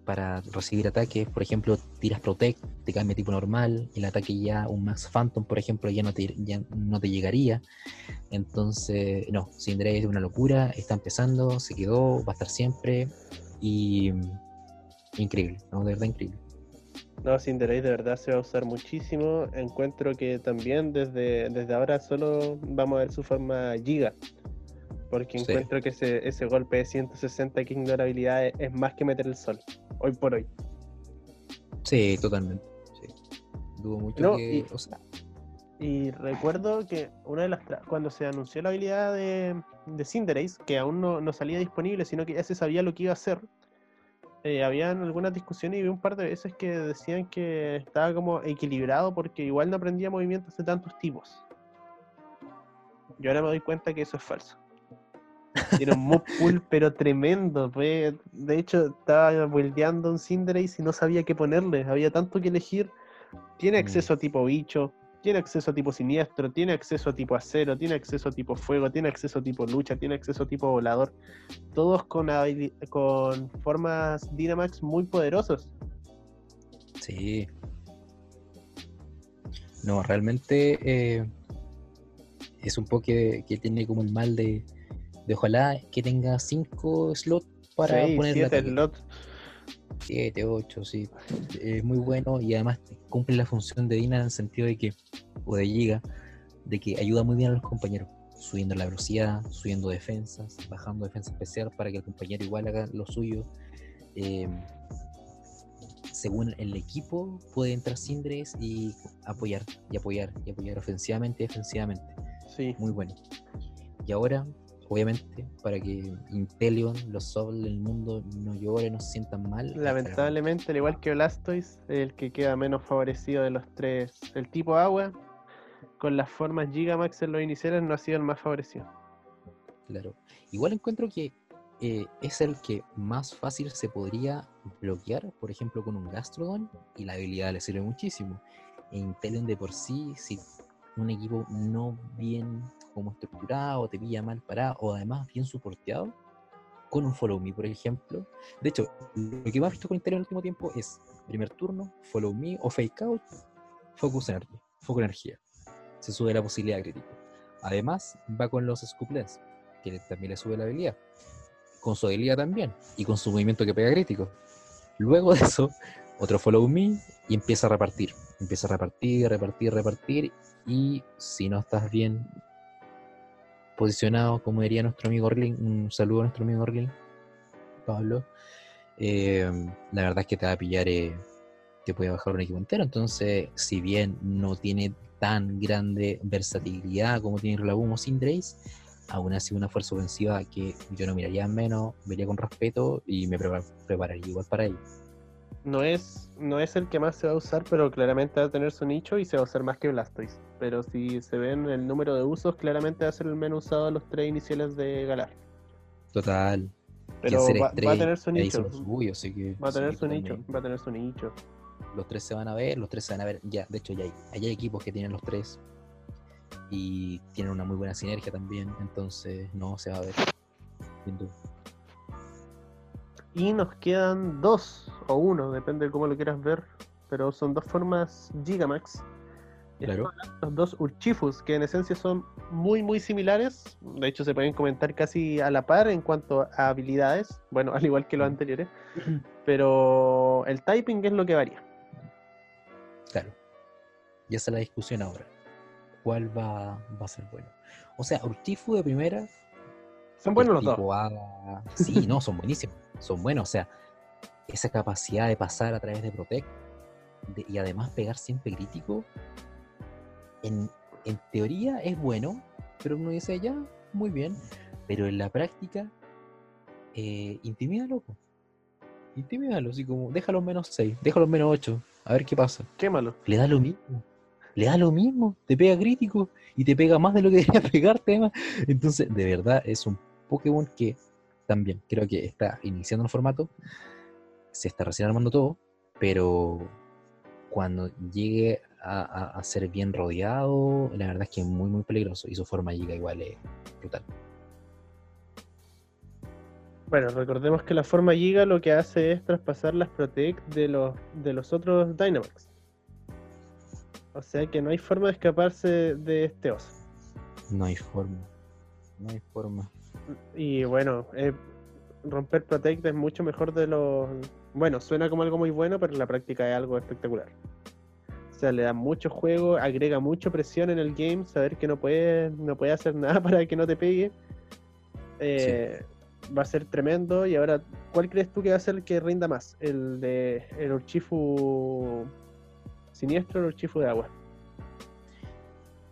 Speaker 1: para recibir ataques, por ejemplo, tiras Protect, te cambia tipo normal, el ataque ya, un Max Phantom, por ejemplo, ya no te, ya no te llegaría. Entonces, no, Cinderace es una locura, está empezando, se quedó, va a estar siempre. Y increíble, ¿no? De verdad increíble.
Speaker 2: No, Cinderace de verdad se va a usar muchísimo. Encuentro que también desde, desde ahora solo vamos a ver su forma giga. Porque encuentro que ese, ese golpe de 160 que ignora habilidades es más que meter el sol, hoy por hoy.
Speaker 1: Sí, totalmente. Sí. Dudo mucho que.
Speaker 2: y, y, recuerdo que una de las cuando se anunció la habilidad de, de Cinderace, que aún no, no, salía disponible, sino que ya se sabía lo que iba a hacer, eh, habían algunas discusiones y vi un par de veces que decían que estaba como equilibrado porque igual no aprendía movimientos de tantos tipos. Yo ahora me doy cuenta que eso es falso. Tiene un mob pool [LAUGHS] pero tremendo. De hecho, estaba buildeando un Cinderace y no sabía qué ponerle. Había tanto que elegir. Tiene mm. acceso a tipo bicho, tiene acceso a tipo siniestro, tiene acceso a tipo acero, tiene acceso a tipo fuego, tiene acceso a tipo lucha, tiene acceso a tipo volador. Todos con, con formas Dynamax muy poderosos.
Speaker 1: Sí. No, realmente eh, es un poco que, tiene como el mal de, de ojalá que tenga 5 slots para poner
Speaker 2: 7 slots
Speaker 1: 7, 8, sí. Es muy bueno y además cumple la función de Dina en el sentido de que, o de Giga, de que ayuda muy bien a los compañeros, subiendo la velocidad, subiendo defensas, bajando defensa especial para que el compañero igual haga lo suyo. Em, según el equipo, puede entrar Sindres y apoyar, y apoyar, y apoyar ofensivamente y defensivamente.
Speaker 2: Sí.
Speaker 1: Muy bueno. Y ahora obviamente, para que Inteleon, los Soul del mundo, no lloren, no se sientan mal.
Speaker 2: Lamentablemente, al igual que Blastoise, el que queda menos favorecido de los tres. El tipo agua, con las formas Gigamax en los iniciales, no ha sido el más favorecido.
Speaker 1: Claro. Igual encuentro que eh, es el que más fácil se podría bloquear, por ejemplo, con un Gastrodon, y la habilidad le sirve muchísimo. En Inteleon de por sí, si un equipo no bien como estructurado, te pilla mal parado, o además bien soporteado, con un follow me, por ejemplo. De hecho, lo que más he visto con Interior en el último tiempo es primer turno, follow me o fake out, focus energy, foco energía. Se sube la posibilidad crítica. Además, va con los scoopless, que también le sube la habilidad. Con su habilidad también, y con su movimiento que pega crítico. Luego de eso, otro follow me y empieza a repartir. Empieza a repartir, repartir, repartir. Y si no estás bien posicionado, como diría nuestro amigo Orlin, un saludo a nuestro amigo Orlin, Pablo, eh, la verdad es que te va a pillar, eh, te puede bajar un equipo entero, entonces si bien no tiene tan grande versatilidad como tiene Relaboom o Sindrace, aún así una fuerza ofensiva que yo no miraría menos, vería con respeto y me prepararía igual para ello
Speaker 2: no es, no es el que más se va a usar, pero claramente va a tener su nicho y se va a usar más que Blastoise. Pero si se ven el número de usos, claramente va a ser el menos usado de los tres iniciales de Galar.
Speaker 1: Total.
Speaker 2: Pero va, a tener su nicho.
Speaker 1: va
Speaker 2: a tener su nicho, va a tener su nicho.
Speaker 1: Los tres se van a ver, los tres se van a ver. Ya, de hecho, ya hay, hay equipos que tienen los tres y tienen una muy buena sinergia también, entonces no se va a ver. Sin duda.
Speaker 2: Y nos quedan dos o uno, depende de cómo lo quieras ver, pero son dos formas Gigamax.
Speaker 1: Claro.
Speaker 2: Los dos Urchifus, que en esencia son muy, muy similares. De hecho, se pueden comentar casi a la par en cuanto a habilidades. Bueno, [LAUGHS] al igual que los anteriores. [CLEARS THROAT] Pero el typing es lo que varía.
Speaker 1: Claro. Y esa es la discusión ahora. ¿Cuál va, va a ser bueno? O sea, Urchifu de primera
Speaker 2: son buenos los dos.
Speaker 1: Sí, no, son buenísimos. Son buenos. O sea, esa capacidad de pasar a través de Protect de- y además pegar siempre crítico, en, en teoría es bueno, pero uno dice ya, muy bien, pero en la práctica, eh, intimídalo. Intimídalo, así como, déjalo en menos 6, déjalo en menos 8, a ver qué pasa.
Speaker 2: Quémalo.
Speaker 1: Le da lo mismo. Le da lo mismo. Te pega crítico y te pega más de lo que [LAUGHS] debería pegarte, además. Entonces, de verdad, es un Pokémon que también creo que está iniciando el formato. Se está recién armando todo. Pero cuando llegue a, ser bien rodeado, la verdad es que es muy, muy peligroso. Y su forma llega igual es brutal.
Speaker 2: Bueno, recordemos que la forma Giga lo que hace es traspasar las Protect de los, de los otros Dynamax. O sea que no hay forma de escaparse de este oso.
Speaker 1: No hay forma. No hay forma.
Speaker 2: Y bueno, eh, romper Protect es mucho mejor de lo... Bueno, suena como algo muy bueno, pero en la práctica es algo espectacular. O sea, le da mucho juego, agrega mucha presión en el game, saber que no puede, no puede hacer [LAUGHS] nada para que no te pegue. Eh, Va a ser tremendo. Y ahora, ¿cuál crees tú que va a ser el que rinda más? ¿El de el Urchifu siniestro o el Urchifu de agua?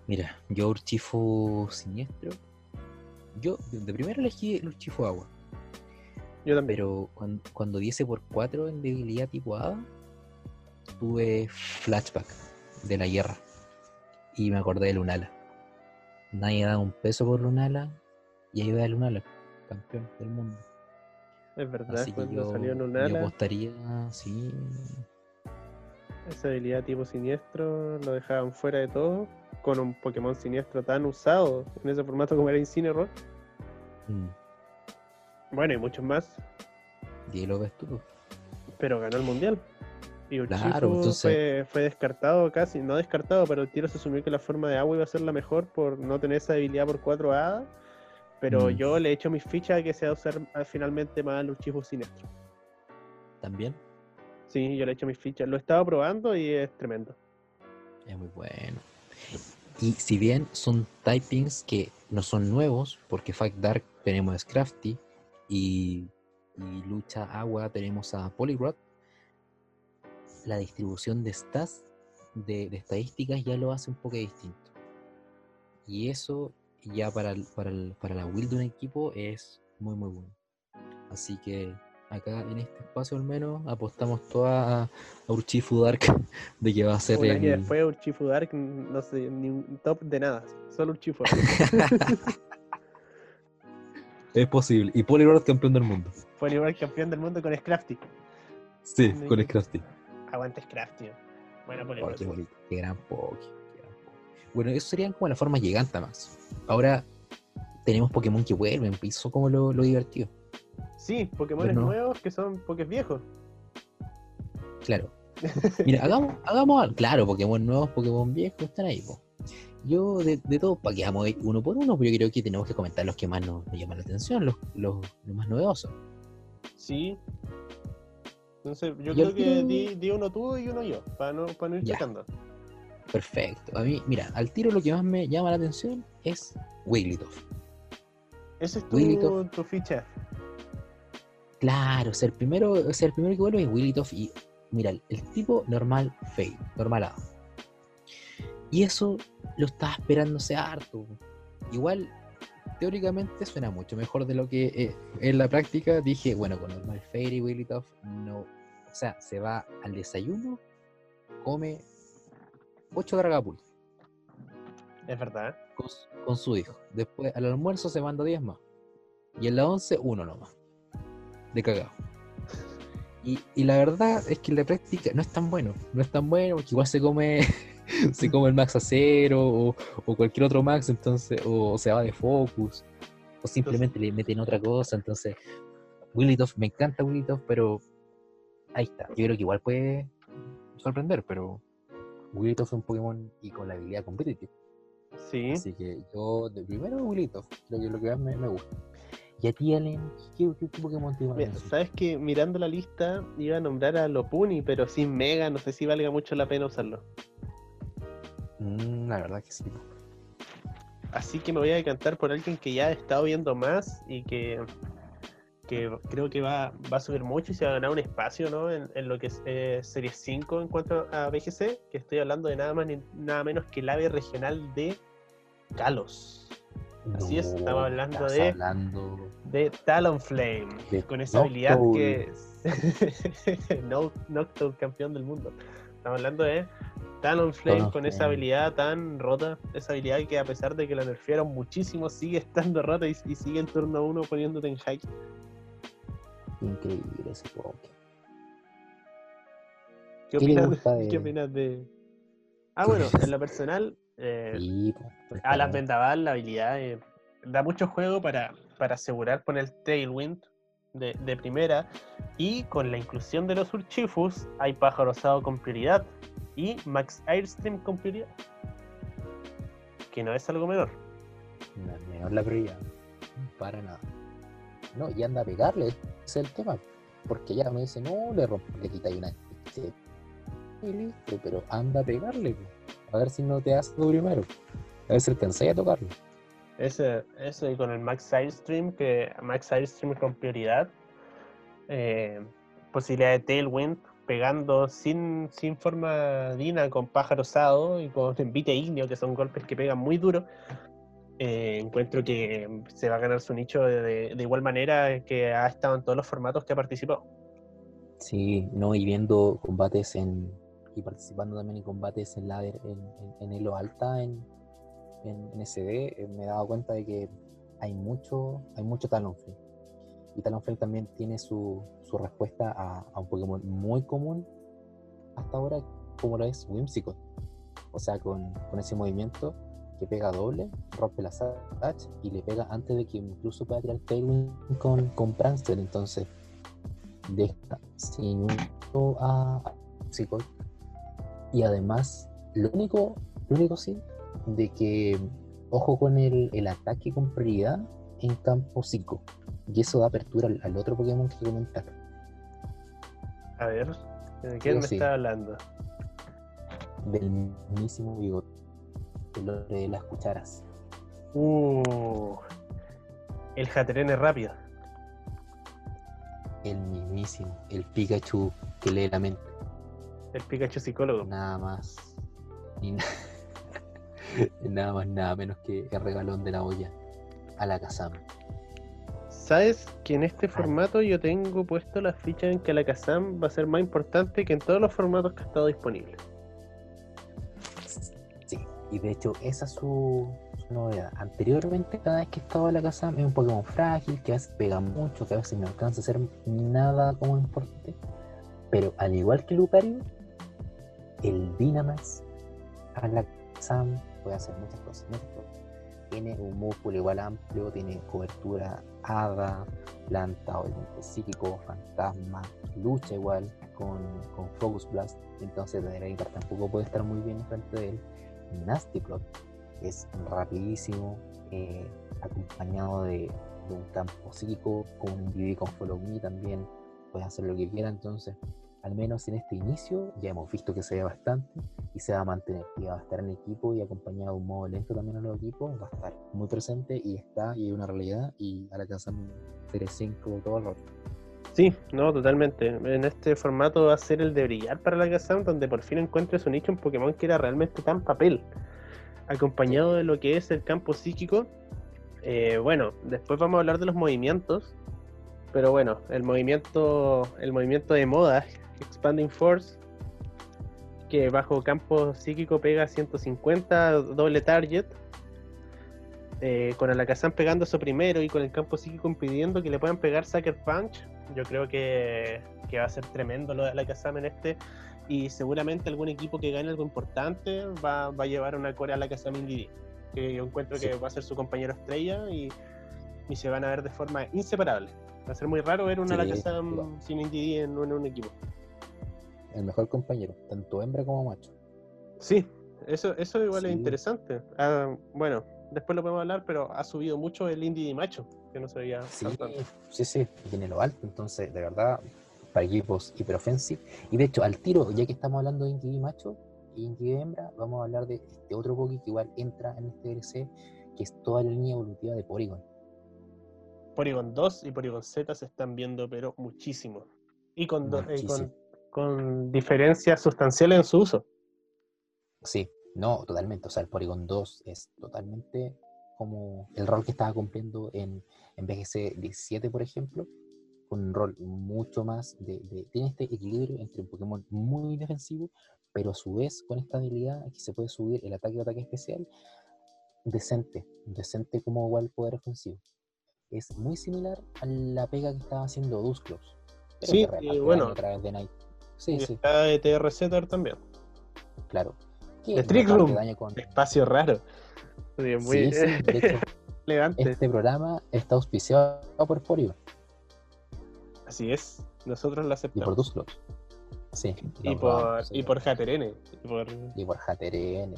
Speaker 1: Mira, yo Urchifu siniestro. Yo de de primero elegí el Urchifu agua.
Speaker 2: Yo también.
Speaker 1: Pero cuando, cuando diese por 4 en debilidad tipo hada, tuve flashback de la guerra. Y me acordé de Lunala. Nadie da un peso por Lunala. Y ahí va Lunala, campeón del mundo.
Speaker 2: es verdad,
Speaker 1: Así
Speaker 2: cuando
Speaker 1: yo,
Speaker 2: salió
Speaker 1: yo
Speaker 2: Nunala,
Speaker 1: apostaría, sí.
Speaker 2: esa habilidad tipo siniestro lo dejaban fuera de todo. Con un Pokémon siniestro tan usado en ese formato como era Incineroar.
Speaker 1: mm,
Speaker 2: Bueno, y muchos más.
Speaker 1: Y lo ves tú.
Speaker 2: pero ganó el mundial. Y Urshifu
Speaker 1: Claro, entonces-
Speaker 2: fue, fue descartado casi, no descartado, pero el tiro se asumió que la forma de agua iba a ser la mejor por no tener esa debilidad por 4 hadas. Pero
Speaker 1: Mm.
Speaker 2: yo le he hecho mis fichas a que se va a usar ah, finalmente más el Urshifu siniestro.
Speaker 1: También
Speaker 2: Sí, yo le he hecho mis fichas. Lo he estado probando y es tremendo.
Speaker 1: es muy bueno. Y si bien son typings que no son nuevos, porque Fact Dark tenemos a Scrafty y, y Lucha Agua tenemos a Poliwrath, la distribución de stats, de, de estadísticas, ya lo hace un poco distinto. Y eso ya para, el- para, el- para la build de un equipo es muy muy bueno. Así que acá en este espacio al menos apostamos toda a, Urchifu Dark [LAUGHS] de que va a ser
Speaker 2: Un año
Speaker 1: el,
Speaker 2: después Urshifu Dark, no sé, ni un top de nada. Solo Urshifu Dark. [LAUGHS]
Speaker 1: Es posible. Y Poliwrath campeón del mundo.
Speaker 2: Igual campeón del mundo con Scrafty.
Speaker 1: Sí. con Scrafty.
Speaker 2: Aguante Scrafty. Bueno,
Speaker 1: Oh,
Speaker 2: Poliwrath.
Speaker 1: qué bonito. Qué gran Poké. qué gran Poké. Bueno, eso serían como la forma gigante más. Ahora tenemos Pokémon que vuelven, y eso como lo, lo divertido.
Speaker 2: Sí, Pokémon
Speaker 1: no.
Speaker 2: nuevos que son Pokés viejos.
Speaker 1: Claro. [LAUGHS] Mira, hagamos, hagamos algo. Claro, Pokémon nuevos, Pokémon viejos están ahí. po. Yo de, de todo, para que vamos uno por uno, pero yo creo que tenemos que comentar los que más nos, nos llaman la atención, los, los, los más novedosos.
Speaker 2: Sí. Entonces, yo
Speaker 1: Yo
Speaker 2: creo que di, di uno tú y uno yo, para no, para no ir checando.
Speaker 1: Perfecto. A mí, mira, al tiro lo que más me llama la atención es Wigglytuff.
Speaker 2: Ese es tu, tu ficha.
Speaker 1: Claro, o sea, el primero, o sea, el primero que vuelve es Wigglytuff y mira, el, tipo normal fade, normalado. Y eso lo estaba esperándose harto. Igual, teóricamente suena mucho mejor de lo que eh, en la práctica dije, bueno, con normal fade y Wigglytuff no, sea, se va al desayuno, come 8 Dragapult
Speaker 2: Es verdad.
Speaker 1: con, su- con su hijo. Después al almuerzo se manda 10 más. Y en la 11, uno nomás. De cagado. Y, y la verdad es que en la práctica no es tan bueno. No es tan bueno porque igual se come [LAUGHS] se come el max a cero o, o cualquier otro max, entonces, o, se va de focus, o simplemente le meten otra cosa. Entonces, Wigglytuff, me encanta Wigglytuff, pero ahí está. Yo creo que igual puede sorprender, pero Wigglytuff es un Pokémon y con la habilidad competitiva.
Speaker 2: Sí.
Speaker 1: Así que yo, de primero, Wilito, creo que es lo que más me, me gusta. Y a ti, Allen, ¿qué, qué, qué Pokémon te
Speaker 2: Mira? Sabes que mirando la lista iba a nombrar a Lopuni, pero sin Mega, no sé si valga mucho la pena usarlo.
Speaker 1: Mm, la verdad que sí.
Speaker 2: Así que me voy a decantar por alguien que ya he estado viendo más y que que creo que va, va a subir mucho y se va a ganar un espacio ¿no? en, lo que es eh, Series 5 en cuanto a BGC, que estoy hablando de nada más ni nada menos que el ave regional de Kalos. Así es, estamos hablando de, de Talonflame, con esa habilidad que [LAUGHS] no, Noctowl campeón del mundo. Estamos hablando de Talonflame con esa habilidad tan rota, esa habilidad que a pesar de que la nerfearon muchísimo, sigue estando rota y, sigue en turno 1 poniéndote en high.
Speaker 1: Increíble ese.
Speaker 2: ¿Qué, opinas, de... ¿Qué opinas de.? Ah, bueno, en lo personal, eh, pues, a las vendaval la habilidad eh, da mucho juego para, para asegurar poner Tailwind de, de, primera y con la inclusión de los Urchifus hay pájaro osado con prioridad y Max Airstream con prioridad que no es algo menor
Speaker 1: no, menor la prioridad para nada no y anda a pegarle ese es el tema porque ya me dice no le rompe le quita una y listo pero anda a pegarle a ver si no te hace primero. A ver si alcanzáis a tocarlo.
Speaker 2: Ese, eso y con el Max Sidestream, que Max Sidestream con prioridad. Eh, posibilidad de Tailwind pegando sin, sin forma dina con pájaro osado y con [LAUGHS] envite ignio, que son golpes que pegan muy duro. Eh, encuentro que se va a ganar su nicho de, de, igual manera que ha estado en todos los formatos que ha participado.
Speaker 1: Sí, no, y viendo combates en, y participando también en combates en la en, en, Elo Alta, en, en, SD, eh, me he dado cuenta de que hay mucho, hay mucho Talonflame. Y Talonflame también tiene su, su respuesta a, a, un Pokémon muy común hasta ahora, como lo es Whimsicott. O sea, con, con ese movimiento que pega doble, rompe la Satch y le pega antes de que incluso pueda tirar Tailwind con, con Prankster. Entonces, deja sin un a Whimsicott y además, lo único, lo único sí, de que ojo con el, el ataque con prioridad en campo 5. Y eso da apertura al, otro Pokémon que comentar.
Speaker 2: A ver, ¿de quién me está hablando?
Speaker 1: Del mismísimo bigote. De las cucharas.
Speaker 2: Uh, el Jaterene rápido.
Speaker 1: El mismísimo, el Pikachu que lee la mente.
Speaker 2: El Pikachu psicólogo.
Speaker 1: Nada más. [LAUGHS] nada más, nada menos que el regalón de la olla a la Kazam.
Speaker 2: ¿Sabes que en este formato yo tengo puesto la ficha en que la Kazam va a ser más importante que en todos los formatos que ha estado disponible?
Speaker 1: Y de hecho esa es su, novedad. Anteriormente, cada vez que estaba la Kazam es un Pokémon frágil, que a veces pega mucho, que a veces no alcanza a ser nada como importante. Pero al igual que Lucario, el Dynamax a la Sam puede hacer muchas cosas, Tiene un músculo igual amplio, tiene cobertura hada, planta, obviamente psíquico, fantasma, lucha igual con, con Focus Blast, entonces de tampoco puede estar muy bien frente de él. Nasty Plot es rapidísimo, eh, acompañado de, un campo psíquico, con un individuo con Follow Me también, puede hacer lo que quiera, entonces al menos en este inicio, ya hemos visto que se ve bastante y se va a mantener. Y va a estar en equipo y acompañado de un modo lento también en los equipos, va a estar muy presente y está, y hay una realidad, y ahora alcanzamos Series 5 todo el rato.
Speaker 2: Sí, no, totalmente. En este formato va a ser el de brillar para la casa, donde por fin encuentre su nicho un Pokémon que era realmente tan papel, acompañado de lo que es el campo psíquico. Eh, bueno, después vamos a hablar de los movimientos, pero bueno, el movimiento, el movimiento de moda Expanding Force, que bajo campo psíquico pega 150, doble target. Eh, con el Alakazam pegando eso primero y con el campo psíquico impidiendo que le puedan pegar Sucker Punch, yo creo que, va a ser tremendo lo de Alakazam en este. Y seguramente algún equipo que gane algo importante va, a llevar una core a Alakazam Indy, que yo encuentro que va a ser su compañero estrella y, se van a ver de forma inseparable. Va a ser muy raro ver un Alakazam sin Indy en un equipo
Speaker 1: el mejor compañero, tanto hembra como macho.
Speaker 2: Sí, eso, eso igual es interesante. Ah, bueno, después lo podemos hablar, pero ha subido mucho el indie macho, que no se veía
Speaker 1: sí, Sí, sí, tiene lo alto, entonces, de verdad, para equipos hiperoffensive. Y de hecho, al tiro, ya que estamos hablando de indie macho y indie hembra, vamos a hablar de este otro Poké que igual entra en este DLC, que es toda la línea evolutiva de Porygon.
Speaker 2: Porygon 2 y Porygon Z se están viendo, pero muchísimo. Y con, do- eh, con, con diferencias sustanciales en su uso.
Speaker 1: Sí, no, totalmente. O sea, el Porygon 2 es totalmente como el rol que estaba cumpliendo en, en BGC 17, por ejemplo. con Un rol mucho más de, de- Tiene este equilibrio entre un Pokémon muy defensivo, pero a su vez con esta habilidad que se puede subir el ataque o ataque especial decente. Decente como igual poder ofensivo. Es muy similar a la pega que estaba haciendo Dusclops.
Speaker 2: Sí, y bueno.
Speaker 1: A través de Night. Sí,
Speaker 2: y
Speaker 1: sí,
Speaker 2: está de TRZ también.
Speaker 1: claro. Reparte
Speaker 2: Trick Room.
Speaker 1: con-
Speaker 2: Espacio raro. Muy
Speaker 1: Sí, sí, de hecho, [LAUGHS]
Speaker 2: elegante.
Speaker 1: Este programa está auspiciado por Porygon
Speaker 2: Así es. Nosotros lo
Speaker 1: y por
Speaker 2: aceptamos.
Speaker 1: Dusclops. Sí.
Speaker 2: Y por, y por Haterene. Y por...
Speaker 1: y por HTRN.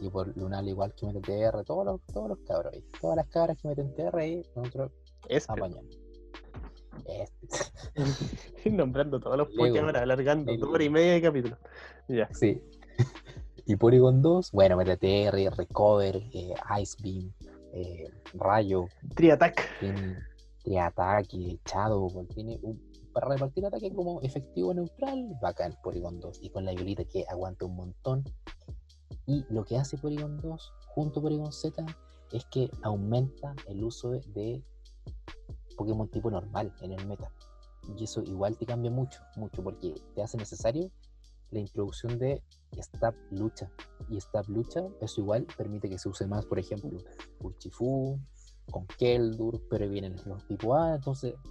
Speaker 1: Y por Lunal igual que mete TR. Todos los, todos los cabros. Todas las cabras que meten TR ahí, nosotros
Speaker 2: Este.
Speaker 1: apañamos. Este. [LAUGHS]
Speaker 2: Nombrando todos los. Pokémon, alargando dos horas y media de capítulo. Ya.
Speaker 1: Sí. Y Porygon 2, bueno, mete TR, Recover, eh, Ice Beam, eh, Rayo, tiene ataque, Shadow, tiene un, para repartir ataque como efectivo neutral, bacán Porygon 2. Y con la violita que aguanta un montón. Y lo que hace Porygon 2 junto a Porygon Z es que aumenta el uso de, de Pokémon tipo normal en el meta. Y eso igual te cambia mucho, mucho, porque te hace necesario la introducción de Stab Lucha. Y Stab Lucha, eso igual permite que se use más, por ejemplo, Uchifu, con Keldur, pero vienen los tipo A, entonces la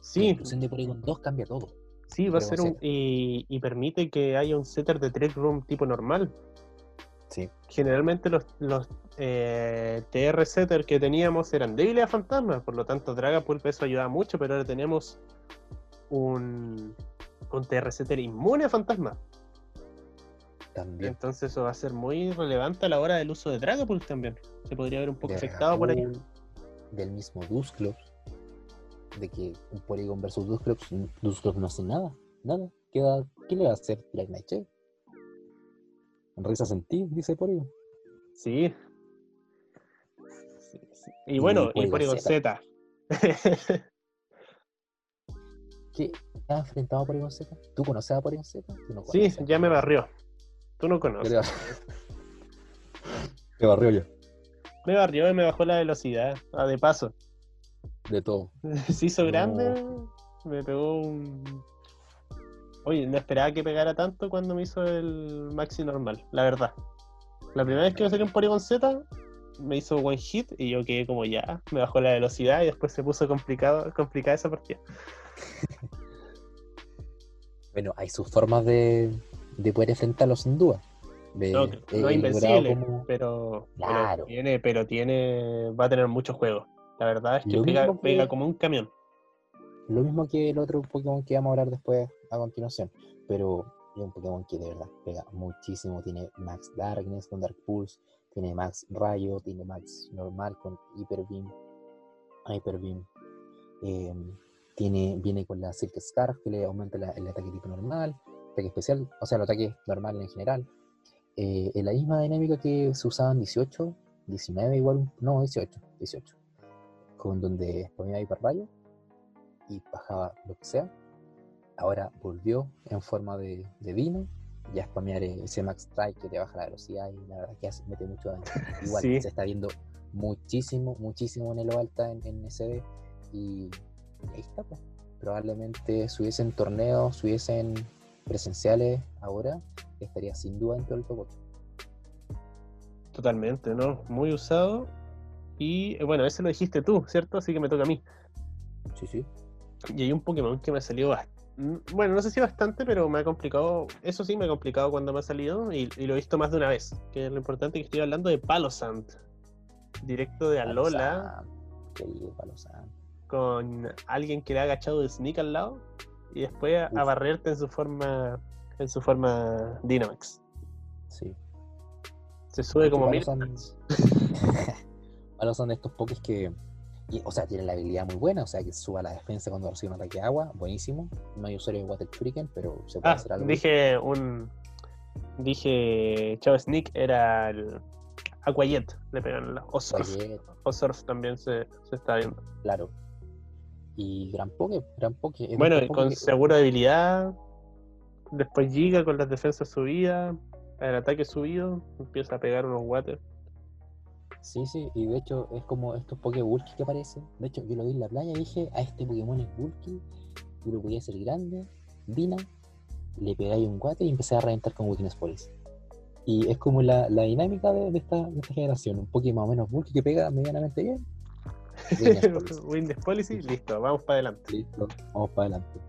Speaker 2: Sí,
Speaker 1: inclusión de Porygon 2 cambia todo.
Speaker 2: sí, va a ser un. Y, y permite que haya un setter de Trick Room tipo normal.
Speaker 1: Sí.
Speaker 2: Generalmente los, los eh, TR setter que teníamos eran débiles a fantasmas, por lo tanto Dragapult eso ayudaba mucho, pero ahora tenemos un, un TR setter inmune a fantasmas.
Speaker 1: También.
Speaker 2: Entonces eso va a ser muy relevante a la hora del uso de Dragapult también. Se podría ver un poco afectado por ahí.
Speaker 1: Del mismo Dusclops. De que un Porygon versus Dusclops, Dusclops no hace nada. Nada. Queda, ¿Qué le va a hacer Black Nightshade? Risas en ti, dice Porygon.
Speaker 2: Sí. Sí, sí. Y
Speaker 1: Y
Speaker 2: bueno, y
Speaker 1: Porygon
Speaker 2: Porygon Z. [LAUGHS]
Speaker 1: ¿Qué? ¿Te has enfrentado a Porygon Z? ¿Tú conoces a Porygon Z? ¿Tú no
Speaker 2: sí, ya me barrió. Tú no conoces.
Speaker 1: te barrió. Yo.
Speaker 2: Me barrió y me bajó la velocidad. Ah, de paso.
Speaker 1: De todo. [LAUGHS]
Speaker 2: Se hizo
Speaker 1: No.
Speaker 2: grande. Me pegó un. Oye, no esperaba que pegara tanto cuando me hizo el maxi normal, la verdad. La primera vez que me salió un Porygon Z, me hizo one hit y yo quedé como ya, me bajó la velocidad y después se puso complicado, complicada esa partida.
Speaker 1: Bueno, hay sus formas de, de poder enfrentarlos sin duda. De,
Speaker 2: No, es
Speaker 1: logrado
Speaker 2: invencible,
Speaker 1: como-
Speaker 2: pero, pero
Speaker 1: Claro.
Speaker 2: tiene, pero tiene, va a tener mucho juego. La verdad es que pega,
Speaker 1: mismo que-
Speaker 2: pega como un camión.
Speaker 1: Lo mismo que el otro Pokémon que vamos a hablar después a continuación. Pero es un Pokémon que de verdad pega muchísimo. Tiene Max Darkness con Dark Pulse, tiene Max Rayo, tiene Max normal con Hyper Beam, Hyper Beam. eh, tiene, viene con la Silk Scarf que le aumenta la- el ataque tipo normal, ataque especial, o sea, el ataque normal en general. Eh, en la misma dinámica que se usaban 18, 19 igual, no, 18, 18. Con donde ponía Hyper Rayo y bajaba lo que sea. Ahora volvió en forma de, de Dino. Ya spamear ese Max Strike que te baja la velocidad y la verdad que hace, mete mucho daño. [LAUGHS] Igual
Speaker 2: Sí.
Speaker 1: se está viendo muchísimo, muchísimo en Elo Alta en, en SD. Y ahí está, pues. Probablemente si hubiesen torneos, si hubiesen presenciales ahora, estaría sin duda dentro del top 8.
Speaker 2: Totalmente, ¿no? Muy usado. Y eh, bueno, ese lo dijiste tú, ¿cierto? Así que me toca a mí.
Speaker 1: Sí, sí.
Speaker 2: Y hay un Pokémon que me ha salido bastante. Bueno, no sé si bastante, pero me ha complicado. Eso sí, me ha complicado cuando me ha salido y, y lo he visto más de una vez. Que es lo importante que estoy hablando de Palosant. Directo de Alola
Speaker 1: Palo Querido Palo Santo.
Speaker 2: Con alguien que le ha agachado de sneak al lado y después a, a
Speaker 1: Uf.
Speaker 2: barrerte en su forma en su forma Dynamax.
Speaker 1: Sí.
Speaker 2: Se sube
Speaker 1: Porque
Speaker 2: como mil.
Speaker 1: Malos [LAUGHS] son de estos pokés que, y- o sea, tienen la habilidad muy buena, o sea, que suba la defensa cuando recibe un ataque de agua, buenísimo. No hay usuario de Water Shuriken, pero se puede
Speaker 2: Ah,
Speaker 1: hacer algo.
Speaker 2: dije un. Dije. Chao Sneak era el. Aquayet le pegan la. O Surf.
Speaker 1: Guayet,
Speaker 2: O Surf también se, se está viendo.
Speaker 1: claro. Y Gran Poke, Gran Poke.
Speaker 2: Bueno,
Speaker 1: Poke
Speaker 2: con seguro de habilidad. Después Giga con las defensas subidas. El ataque subido. Empieza a pegar unos water.
Speaker 1: Sí, sí, y de hecho es como estos Pokébulky que aparecen. De hecho, yo lo vi en la playa y dije, a este Pokémon es Bulky, tú lo podías hacer grande, Vina, le pegáis un guate y empecé a reventar con Weakness Police. Y es como la, la dinámica de, de esta, de esta generación, un Pokémon más o menos Bulky que pega medianamente bien. [LAUGHS]
Speaker 2: Windows Policy, listo, vamos para adelante.
Speaker 1: Listo, vamos para adelante.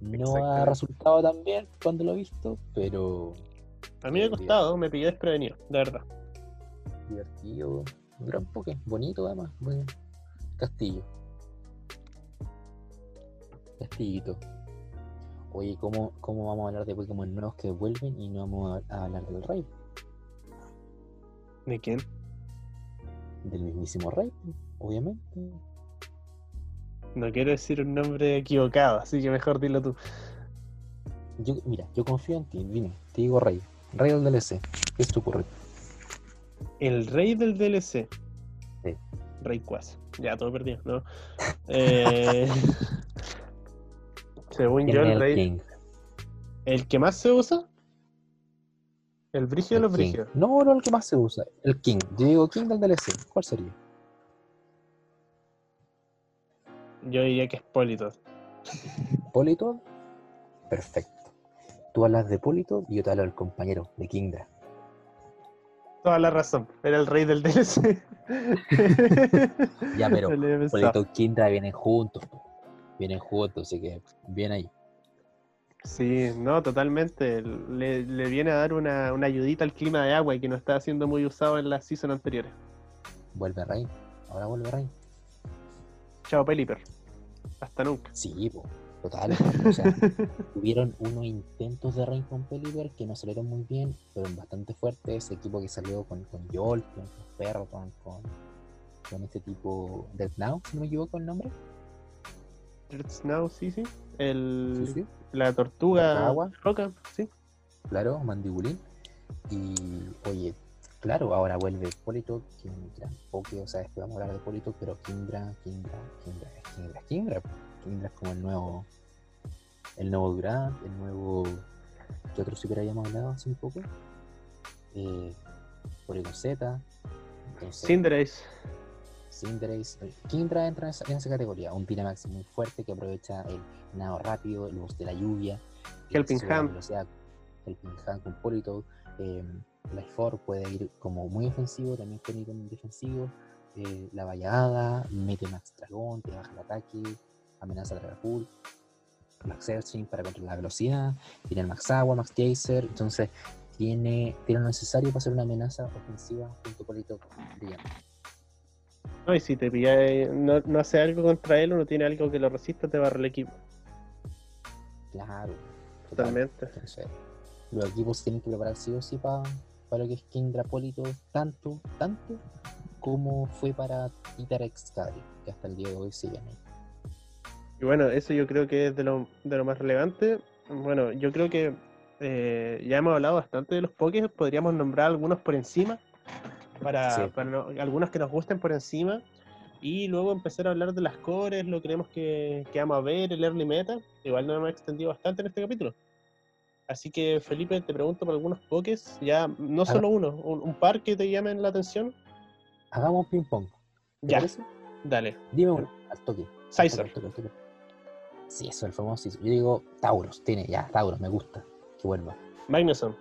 Speaker 1: No ha resultado tan bien cuando lo he visto, pero
Speaker 2: A mí me ha costado, me pilló desprevenido, de verdad.
Speaker 1: divertido. Un gran Poké, bonito además. Buen castillo. Castillito. Oye, ¿cómo, ¿cómo vamos a hablar de Pokémon nuevos que vuelven y no vamos a, a hablar del Rey?
Speaker 2: ¿De quién?
Speaker 1: Del mismísimo Rey, obviamente.
Speaker 2: No quiero decir un nombre equivocado, así que mejor dilo tú.
Speaker 1: Yo, mira, yo confío en ti, dime, te digo Rey. Rey del DLC, ¿qué se te ocurre?
Speaker 2: El rey del DLC.
Speaker 1: Sí.
Speaker 2: Rey Quas. Ya, todo perdido, ¿no? [LAUGHS] Eh, según yo, el rey.
Speaker 1: King.
Speaker 2: ¿El que más se usa? ¿El brigio de los brigios?
Speaker 1: No, no el que más se usa. El King. Yo digo King del DLC. ¿Cuál sería?
Speaker 2: Yo diría que es Politot.
Speaker 1: Politoed. Perfecto. Tú hablas de Politoed y yo te hablo del compañero, de Kingdra.
Speaker 2: Toda la razón. Era el rey del DLC. [LAUGHS]
Speaker 1: Ya, pero. [LAUGHS] Politoed y Kingdra vienen juntos. Vienen juntos, así que bien ahí.
Speaker 2: Sí, no, totalmente. Le, le viene a dar una, una ayudita al clima de agua y que no está siendo muy usado en las seasons anteriores.
Speaker 1: Vuelve Rain. Ahora vuelve Rain.
Speaker 2: Chao, Peliper. Hasta nunca.
Speaker 1: Sí, po, total. O sea, [LAUGHS] tuvieron unos intentos de Rain con Pelipper que no salieron muy bien, fueron bastante fuertes. Ese equipo que salió con, con Jolteon, con Ferroton, con, con este tipo Dead Now, si no me equivoco el nombre.
Speaker 2: Earth Snow, sí, sí. El,
Speaker 1: Sí, sí.
Speaker 2: La tortuga
Speaker 1: Agua.
Speaker 2: roca, sí.
Speaker 1: Claro, Mandibulín. Y oye, claro, ahora vuelve Polito, Kingdra, Poké, o sea, después vamos a hablar de Polito, pero Kingdra, Kingdra, es Kingdra, Kingdra. Kingdra es como el nuevo, el nuevo Durant, el nuevo, ¿qué otro super habíamos hablado hace un poco? Eh, Polito Z,
Speaker 2: Cinderace.
Speaker 1: Cinderace. eh, Kingdra entra en esa, en esa categoría, un Dynamax muy fuerte que aprovecha el nado rápido, el boost de la lluvia,
Speaker 2: Helping
Speaker 1: velocidad, Helping Hand con Politoed, eh, Life Force puede ir como muy ofensivo, también puede ir como defensivo, eh, la vallada, mete Max Dragón, te baja el ataque, amenaza a Dragapult, Max Searching para controlar la velocidad, tiene el Max Agua, Max Chaser, entonces tiene, tiene lo necesario para hacer una amenaza ofensiva junto a Politoed brillante.
Speaker 2: No, y si te pilla, no, no hace algo contra él, uno tiene algo que lo resista, te barra el equipo.
Speaker 1: Claro. total.
Speaker 2: Totalmente.
Speaker 1: Entonces, los equipos tienen que preparar sí o sí para lo que es Kendra Polito, tanto, tanto como fue para Titar Excadry, que hasta el día de hoy siguen ahí.
Speaker 2: Y bueno, eso yo creo que es de lo, de lo más relevante. Bueno, yo creo que eh, ya hemos hablado bastante de los Pokés, podríamos nombrar algunos por encima, para,
Speaker 1: Sí.
Speaker 2: para no- algunos que nos gusten por encima, y luego empezar a hablar de las cores, lo que creemos que, que vamos a ver, el early meta. Igual nos hemos extendido bastante en este capítulo. Así que Felipe, te pregunto por algunos Pokés, ya no solo uno, un, un par que te llamen la atención.
Speaker 1: Hagamos ping pong. ¿te
Speaker 2: Ya,
Speaker 1: parece?
Speaker 2: dale.
Speaker 1: Dime uno, al toque. toque. Sí, eso, el famoso. Sizer. Yo digo Tauros, tiene ya, Tauros, me gusta. Que vuelva.
Speaker 2: Magnuson.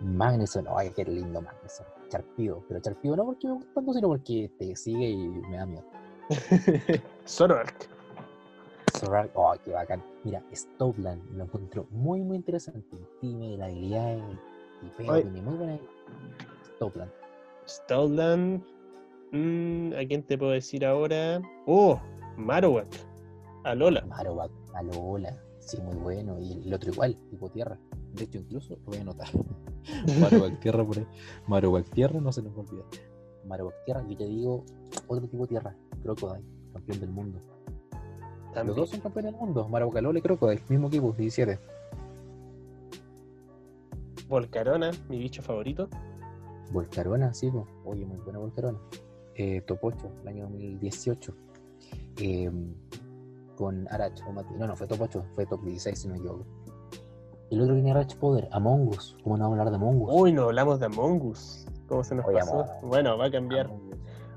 Speaker 1: Magneson, ay, qué lindo Magneson. Charpío, pero Charpío no porque me gusta tanto, sino porque te sigue y me da miedo. [LAUGHS]
Speaker 2: Zoroark.
Speaker 1: Oh, qué bacán. Mira, Stoutland lo encuentro muy, muy interesante. Tiene la habilidad y tiene muy buena. Stoutland.
Speaker 2: Stoutland. Mm, ¿A quién te puedo decir ahora? ¡Oh! Marowak. Alola.
Speaker 1: Marowak, Alola, sí, muy bueno. Y el otro igual, tipo tierra. De hecho, incluso lo voy a anotar. [LAUGHS] Marowak tierra por ahí. Marowak tierra, no se nos va a olvidar. Marowak tierra, yo te digo, otro tipo tierra. Crocodile, campeón del mundo. Los
Speaker 2: También.
Speaker 1: dos son campeones del mundo. Marowak Alola y Crocodile, mismo equipo, 17.
Speaker 2: Volcarona, mi bicho favorito.
Speaker 1: Volcarona, sí, po. oye, muy buena Volcarona. Eh, Top 8, el año 2018. Eh, con Arach o Mati- No, no, fue Top 8, fue Top 16, si no me equivoco. El otro tiene Arach Poder, Among Us. ¿Cómo no vamos a hablar de Among Us?
Speaker 2: Uy, no hablamos de Among Us. ¿Cómo se nos
Speaker 1: Oye,
Speaker 2: pasó? Bueno, va a cambiar.
Speaker 1: Among.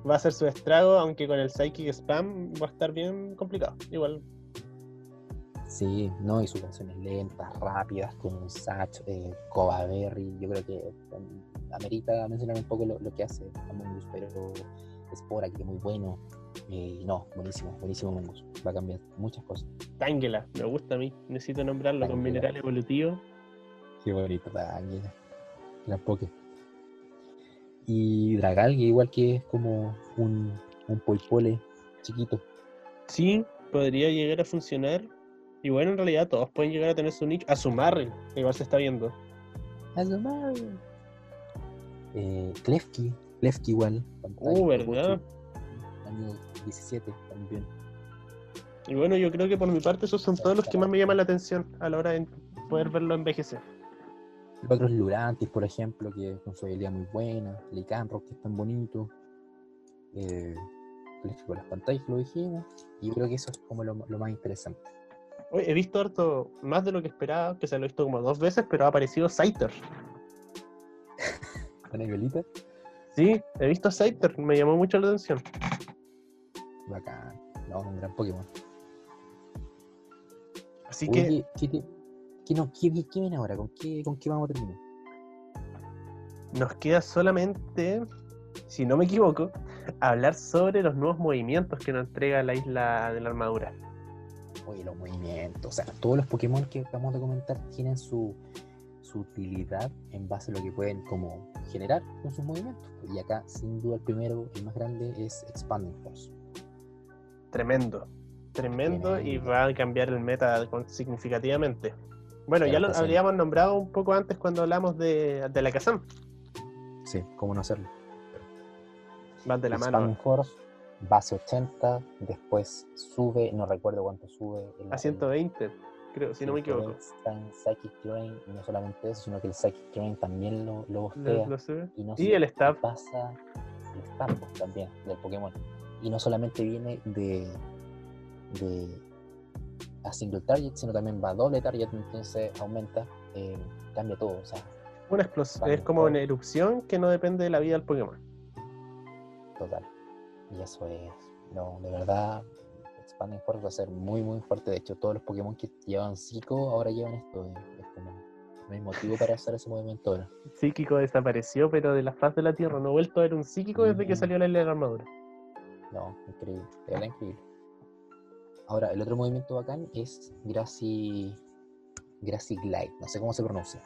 Speaker 2: Va a ser su estrago, aunque con el Psychic Spam va a estar bien complicado. Igual.
Speaker 1: Sí, no, y sus canciones lentas, rápidas, con un Satch, eh. Yo creo que amerita mencionar un poco lo, lo que hace Among Us, pero Spora, que es muy bueno. Eh, no, buenísimo, buenísimo Among Us. Va a cambiar muchas cosas.
Speaker 2: Tangela, me gusta a mí. Necesito nombrarlo con
Speaker 1: Tangela.
Speaker 2: mineral evolutivo.
Speaker 1: Qué bonito, Daniela. Gran poke. Y Dragal, igual que es como un, un poipole chiquito.
Speaker 2: Sí, podría llegar a funcionar. Y bueno, en realidad todos pueden llegar a tener su nicho. A su igual se está viendo.
Speaker 1: Eh, Klefki, Klefki igual.
Speaker 2: Uh, ¿verdad?
Speaker 1: Año 17 también.
Speaker 2: Y bueno, yo creo que por mi parte esos son todos los que más me llaman la atención a la hora de poder verlo envejecer.
Speaker 1: El otro es Lurantis, por ejemplo, que con su habilidad muy buena. Licanrock, que es tan bonito. Eh, con las pantallas, que lo dijimos. Y yo creo que eso es como lo, lo más interesante.
Speaker 2: Hoy he visto harto más de lo que esperaba, que se lo he visto como dos veces, pero ha aparecido Scyther. [LAUGHS]
Speaker 1: ¿Con Violita?
Speaker 2: Sí, he visto Scyther, me llamó mucho la atención.
Speaker 1: Bacán. No, un gran Pokémon.
Speaker 2: Así que
Speaker 1: ¿qué, qué no- qué- viene ahora? ¿Con qué, ¿Con qué vamos a terminar?
Speaker 2: nos queda solamente, si no me equivoco, hablar sobre los nuevos movimientos que nos entrega la isla de la armadura.
Speaker 1: Oye, los movimientos. O sea, todos los Pokémon que acabamos de comentar tienen su, su utilidad en base a lo que pueden como generar con sus movimientos. Y acá, sin duda, el primero, el más grande, es Expanding Force.
Speaker 2: Tremendo. Tremendo y va a cambiar el meta significativamente. Bueno,
Speaker 1: Ya lo
Speaker 2: lo
Speaker 1: está
Speaker 2: habríamos nombrado un poco antes cuando hablamos de, de la Kazam.
Speaker 1: Sí, ¿cómo no hacerlo?
Speaker 2: Van de la mano
Speaker 1: Force, base 80, después sube, no recuerdo cuánto sube. el-
Speaker 2: a 120, creo, si no me equivoco.
Speaker 1: Está en Psychic Terrain, y no solamente eso, sino que el Psychic Terrain también lo, lo
Speaker 2: Lo-
Speaker 1: bostea.
Speaker 2: lo sube.
Speaker 1: Y, no
Speaker 2: Y el stab.
Speaker 1: pasa el también del Pokémon. Y no solamente viene de, de a single target, sino también va a doble target, entonces aumenta, eh, cambia todo. O sea,
Speaker 2: Una explosión.
Speaker 1: Vale,
Speaker 2: Es como
Speaker 1: todo.
Speaker 2: una erupción que no depende de la vida del Pokémon.
Speaker 1: total. Y eso es, no, de verdad, Expanding Force va a ser muy, muy fuerte. De hecho, todos los Pokémon que llevan Psico ahora llevan esto. eh, Es, como, no hay motivo para hacer ese movimiento ahora. [LAUGHS]
Speaker 2: Psíquico desapareció, pero de la faz de la Tierra. No he vuelto a ver un psíquico desde que salió la isla de la armadura.
Speaker 1: No, increíble, de verdad increíble. Ahora, el otro movimiento bacán es Grassy, Grassy Glide, no sé cómo se pronuncia.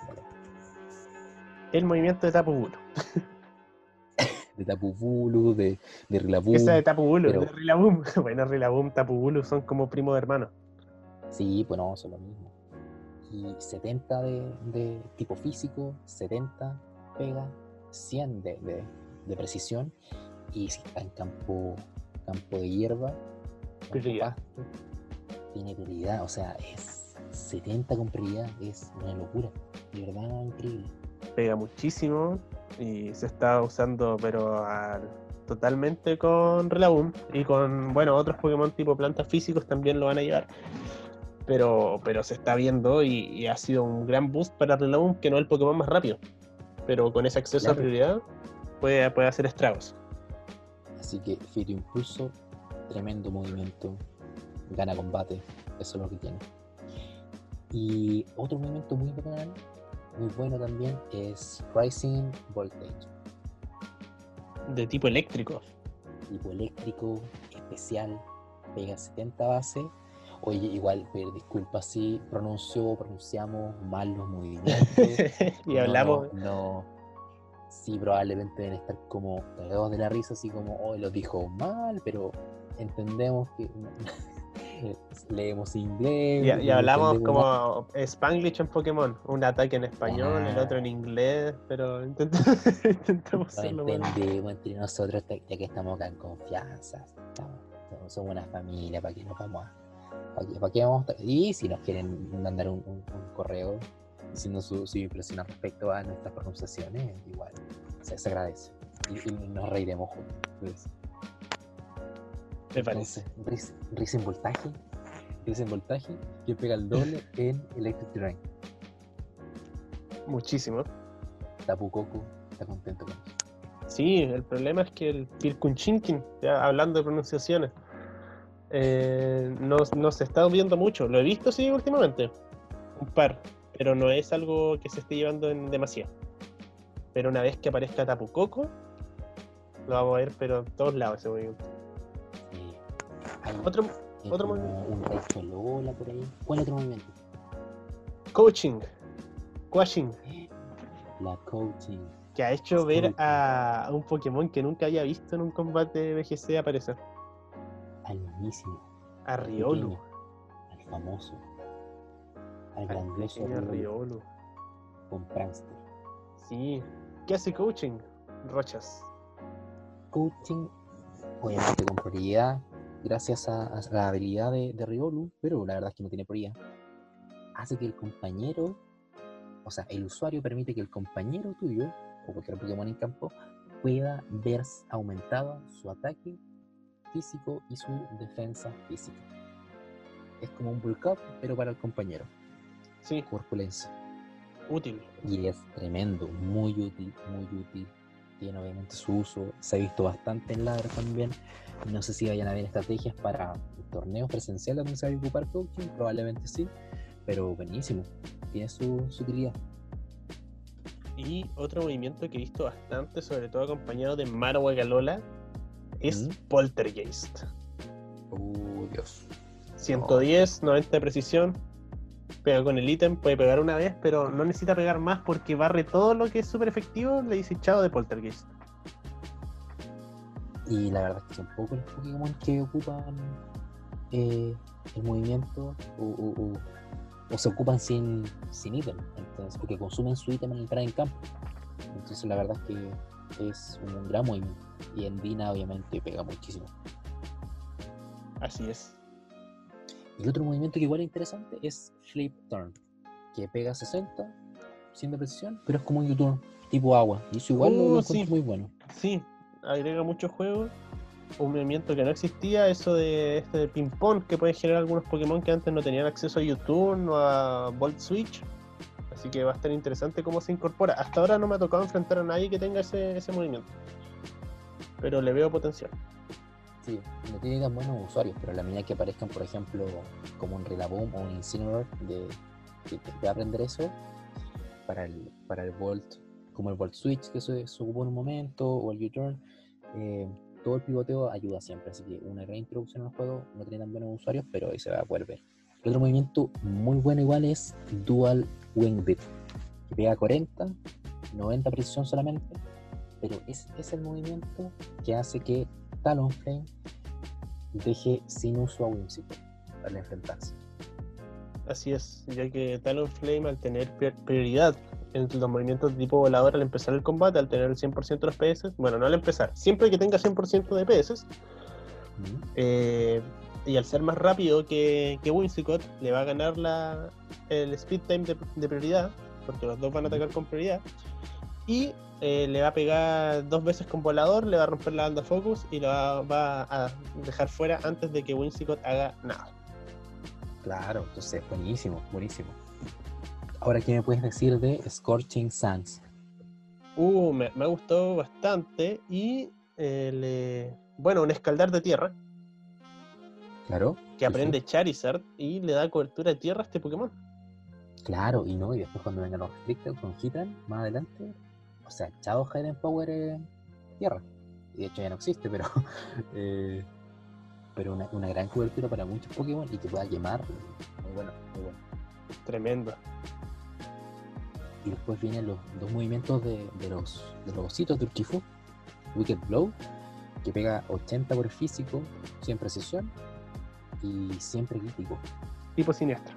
Speaker 2: El movimiento de Tapu Bulu. [LAUGHS]
Speaker 1: de Tapu Bulu, de, de Rillaboom.
Speaker 2: Esa de Tapu Bulu,
Speaker 1: pero-
Speaker 2: de Rillaboom. [LAUGHS] Bueno, Rillaboom, Tapu Bulu son como primos hermanos.
Speaker 1: Sí, pues no, son lo mismo. Y 70 de, de tipo físico, 70 pega, 100 de, de- de precisión. Y si está en campo, campo de hierba,
Speaker 2: Prioridad.
Speaker 1: tiene prioridad. O sea, es 70 con prioridad, es una locura. De verdad, increíble.
Speaker 2: Pega muchísimo y se está usando, pero al- totalmente con Rillaboom. Y con, bueno, otros Pokémon tipo plantas físicos también lo van a llevar. Pero, pero se está viendo y, y ha sido un gran boost para Rillaboom, que no es el Pokémon más rápido. Pero con ese acceso a
Speaker 1: Claro.
Speaker 2: prioridad puede, puede hacer estragos.
Speaker 1: Así que Fito Impulso, tremendo movimiento, gana combate, eso es lo que tiene. Y otro movimiento muy bacán, muy bueno también, es Rising Voltage,
Speaker 2: De tipo eléctrico.
Speaker 1: tipo eléctrico, especial, pega 70 base. Oye, igual, pedir disculpas si pronunció, pronunciamos mal los movimientos. [LAUGHS]
Speaker 2: y hablamos.
Speaker 1: No, no. Sí, probablemente deben estar como cagados de la risa, así como, hoy lo dijo mal, pero entendemos que [LAUGHS] leemos inglés.
Speaker 2: Y, y hablamos como Spanglish en Pokémon, un ataque en español, el
Speaker 1: Ah.
Speaker 2: otro en inglés, pero intent- [LAUGHS] intentamos
Speaker 1: No
Speaker 2: hacerlo bueno.
Speaker 1: entre nosotros, ya que estamos acá en confianza. estamos- somos- una familia, ¿para qué nos vamos a.? ¿Para qué, para qué vamos a Y si nos quieren mandar un, un- un correo diciendo su, su impresión respecto a nuestras pronunciaciones, igual, se, se agradece. Y, y nos reiremos juntos. Entonces,
Speaker 2: Me parece.
Speaker 1: entonces, Riz- en voltaje. Riz en voltaje que pega el doble [LAUGHS] en Electric Terrain.
Speaker 2: Muchísimo.
Speaker 1: Tapu Koko está contento con eso.
Speaker 2: Sí, el problema es que el Pirkunchinkin, ya hablando de pronunciaciones, eh, no, no se está viendo mucho. Lo he visto, sí, últimamente. Un par. Pero no es algo que se esté llevando en demasiado. Pero una vez que aparezca Tapu Koko, lo vamos a ver, pero en todos lados ese movimiento. Otro,
Speaker 1: hay
Speaker 2: otro movimiento.
Speaker 1: un por ahí. ¿Cuál otro movimiento?
Speaker 2: coaching. Coaching.
Speaker 1: La coaching.
Speaker 2: Que ha hecho ver
Speaker 1: Coaching.
Speaker 2: a un Pokémon que nunca había visto en un combate BGC aparecer.
Speaker 1: Al mismísimo.
Speaker 2: A Riolu.
Speaker 1: pequeño, Al famoso. Al
Speaker 2: Al
Speaker 1: grandioso Riolu. con Prankster.
Speaker 2: Sí. ¿Qué hace coaching? Rochas.
Speaker 1: Coaching, obviamente con prioridad, gracias a, a la habilidad de, de Riolu, pero la verdad es que no tiene prioridad. Hace que el compañero, o sea, el usuario permite que el compañero tuyo, o cualquier Pokémon en campo, pueda ver aumentado su ataque físico y su defensa física. Es como un bulk up, pero para el compañero,
Speaker 2: Sí,
Speaker 1: corpulencia.
Speaker 2: útil.
Speaker 1: Y es tremendo, muy útil, muy útil. Tiene obviamente su uso, se ha visto bastante en ladder también. No sé si vayan a haber estrategias para torneos presenciales donde se vaya a ocupar coaching, probablemente sí, pero buenísimo, tiene su, su utilidad.
Speaker 2: Y otro movimiento que he visto bastante, sobre todo acompañado de Marwa Galola, es
Speaker 1: Mm.
Speaker 2: Poltergeist.
Speaker 1: Oh, Dios.
Speaker 2: 110, 90 de precisión. Pega con el ítem, puede pegar una vez, pero no necesita pegar más porque barre todo lo que es súper efectivo. Le dice chao de Poltergeist.
Speaker 1: Y la verdad es que son pocos los Pokémon que ocupan eh, el movimiento o, o- o- o se ocupan sin, sin ítem, entonces, porque consumen su ítem al entrar en campo. Entonces la verdad es que es un gran movimiento. Y en Dina obviamente pega muchísimo.
Speaker 2: Así es.
Speaker 1: Y el otro movimiento que igual es interesante es Flip Turn, que pega 60, 100 de precisión, pero es como un U-turn tipo agua. Y eso igual lo-
Speaker 2: Oh,
Speaker 1: lo
Speaker 2: sí.
Speaker 1: muy bueno.
Speaker 2: Sí, agrega muchos juegos. Un movimiento que no existía, eso de este de ping-pong que pueden generar algunos Pokémon que antes no tenían acceso a U-Turn o a Volt Switch. Así que va a estar interesante cómo se incorpora. Hasta ahora no me ha tocado enfrentar a nadie que tenga ese, ese movimiento. Pero le veo potencial.
Speaker 1: Sí, no tiene tan buenos usuarios, pero a la medida que aparezcan, por ejemplo, como un Rillaboom o un Incineroar de, que te va a aprender eso para el, para el Volt, como el Volt Switch que se, ocupó en un momento, o el U-Turn, eh, todo el pivoteo ayuda siempre. Así que una gran introducción al juego, no tiene tan buenos usuarios, pero ahí se va a poder ver. El otro movimiento muy bueno igual es Dual Wing Beat, que pega 40, 90 precisión solamente, pero es, es el movimiento que hace que Talonflame deje sin uso a Whimsicott al enfrentarse.
Speaker 2: Así es, ya que Talonflame al tener prior- prioridad en los movimientos de tipo volador al empezar el combate, al tener el 100% de los PS, bueno, no al empezar, siempre que tenga 100% de PS,
Speaker 1: ¿Mm?
Speaker 2: eh, y al ser más rápido que, que Whimsicott, le va a ganar la, el speed time de, de prioridad, porque los dos van a atacar con prioridad, y eh, le va a pegar dos veces con volador, le va a romper la banda focus y lo va, va a dejar fuera antes de que Whimsicott haga nada.
Speaker 1: Claro, entonces buenísimo, buenísimo. Ahora, ¿qué me puedes decir de Scorching Sands?
Speaker 2: Uh, me, me ha gustado bastante y eh, le- bueno, un escaldar de tierra
Speaker 1: Claro,
Speaker 2: que
Speaker 1: Sí,
Speaker 2: aprende Charizard y le da cobertura de tierra a este Pokémon.
Speaker 1: claro, y no, y después cuando vengan los Restricted con Hitran más adelante, o sea, chao Hidden Power en tierra. Y de hecho ya no existe, pero [LAUGHS] eh, pero una, una gran cobertura para muchos Pokémon y que pueda quemar. Muy bueno, muy bueno.
Speaker 2: Tremendo.
Speaker 1: Y después vienen los dos movimientos de, de los, de los ositos de Urshifu. Wicked Blow, que pega 80 por el físico, 100 precisión y siempre crítico,
Speaker 2: Tipo siniestro.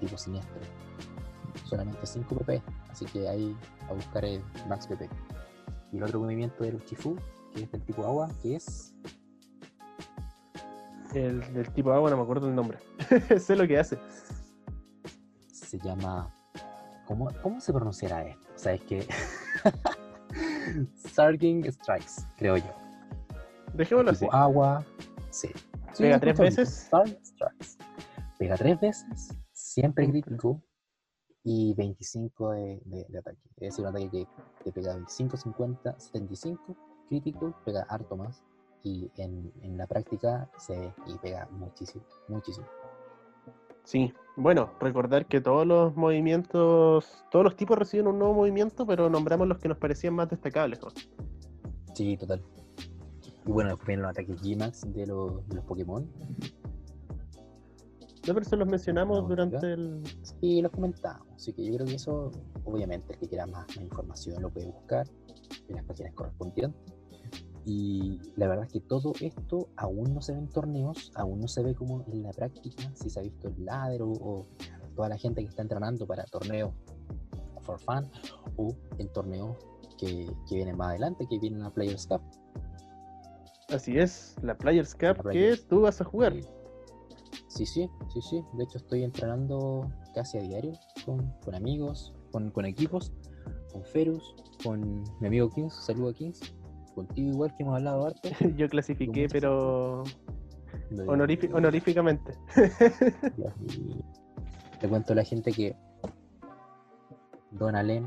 Speaker 1: tipo siniestro. Solamente 5 PP, así que ahí a buscar el max PP. Y el otro movimiento del Urshifu, que es del tipo agua, que es
Speaker 2: El del tipo agua no me acuerdo el nombre. [LAUGHS] sé lo que hace.
Speaker 1: se llama. ¿Cómo, cómo se pronunciará esto? O sea, es que. [LAUGHS] Sarging Strikes, creo yo.
Speaker 2: Dejémoslo así.
Speaker 1: Tipo agua, sí.
Speaker 2: Pega
Speaker 1: es
Speaker 2: tres veces.
Speaker 1: Sarging Strikes. Pega tres veces, siempre crítico y 25 de, de- de ataque. Es decir, un ataque que te pega 25, 50, 75 crítico, pega harto más. Y en, en la práctica se ve y pega muchísimo, muchísimo.
Speaker 2: Sí, bueno, recordar que todos los movimientos, todos los tipos reciben un nuevo movimiento, pero nombramos los que nos parecían más destacables. ¿no?
Speaker 1: Sí, total. Y bueno, después vienen los ataques G-Max de los, de los Pokémon.
Speaker 2: No, pero eso los mencionamos
Speaker 1: No,
Speaker 2: durante el...
Speaker 1: Sí, los comentamos. Así que yo creo que eso, obviamente, el que quiera más, más información lo puede buscar en las páginas correspondientes. Y la verdad es que todo esto aún no se ve en torneos, aún no se ve como en la práctica, si se ha visto el ladder o, toda la gente que está entrenando para torneos for fun o en torneos que, que vienen más adelante, que vienen a Players Cup.
Speaker 2: Así es, la Players Cup
Speaker 1: La
Speaker 2: que
Speaker 1: Players.
Speaker 2: tú vas a jugar.
Speaker 1: Sí, sí, sí, sí. De hecho, estoy entrenando casi a diario con, con amigos, con, con equipos, con Ferus, con mi amigo Kings. Saludo a Kings. Contigo igual que hemos hablado harto. [LAUGHS]
Speaker 2: Yo clasifiqué, pero honoríficamente.
Speaker 1: Le cuento a la gente que Don Allen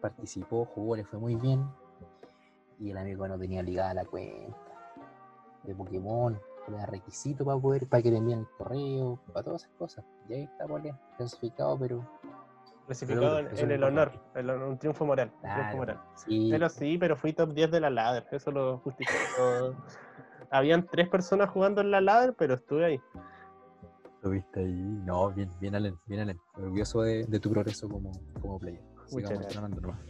Speaker 1: participó, jugó, le fue muy bien. Y el amigo no tenía ligada la cuenta de Pokémon, le da requisito para poder, para que le envíen el correo, para todas esas cosas. Y ahí está, Pole, clasificado, pero.
Speaker 2: Clasificado en, el honor, el un triunfo moral. un triunfo
Speaker 1: Claro,
Speaker 2: moral.
Speaker 1: sí,
Speaker 2: Pero sí, pero fui top 10 de la ladder, eso lo justificó. [LAUGHS] Habían tres personas jugando en la ladder, pero estuve ahí.
Speaker 1: lo viste ahí. No, bien, bien, Allen, bien, Allen. Orgulloso de, de tu progreso como, como player.
Speaker 2: Muchas
Speaker 1: Sigamos
Speaker 2: gracias.
Speaker 1: entrenando nomás.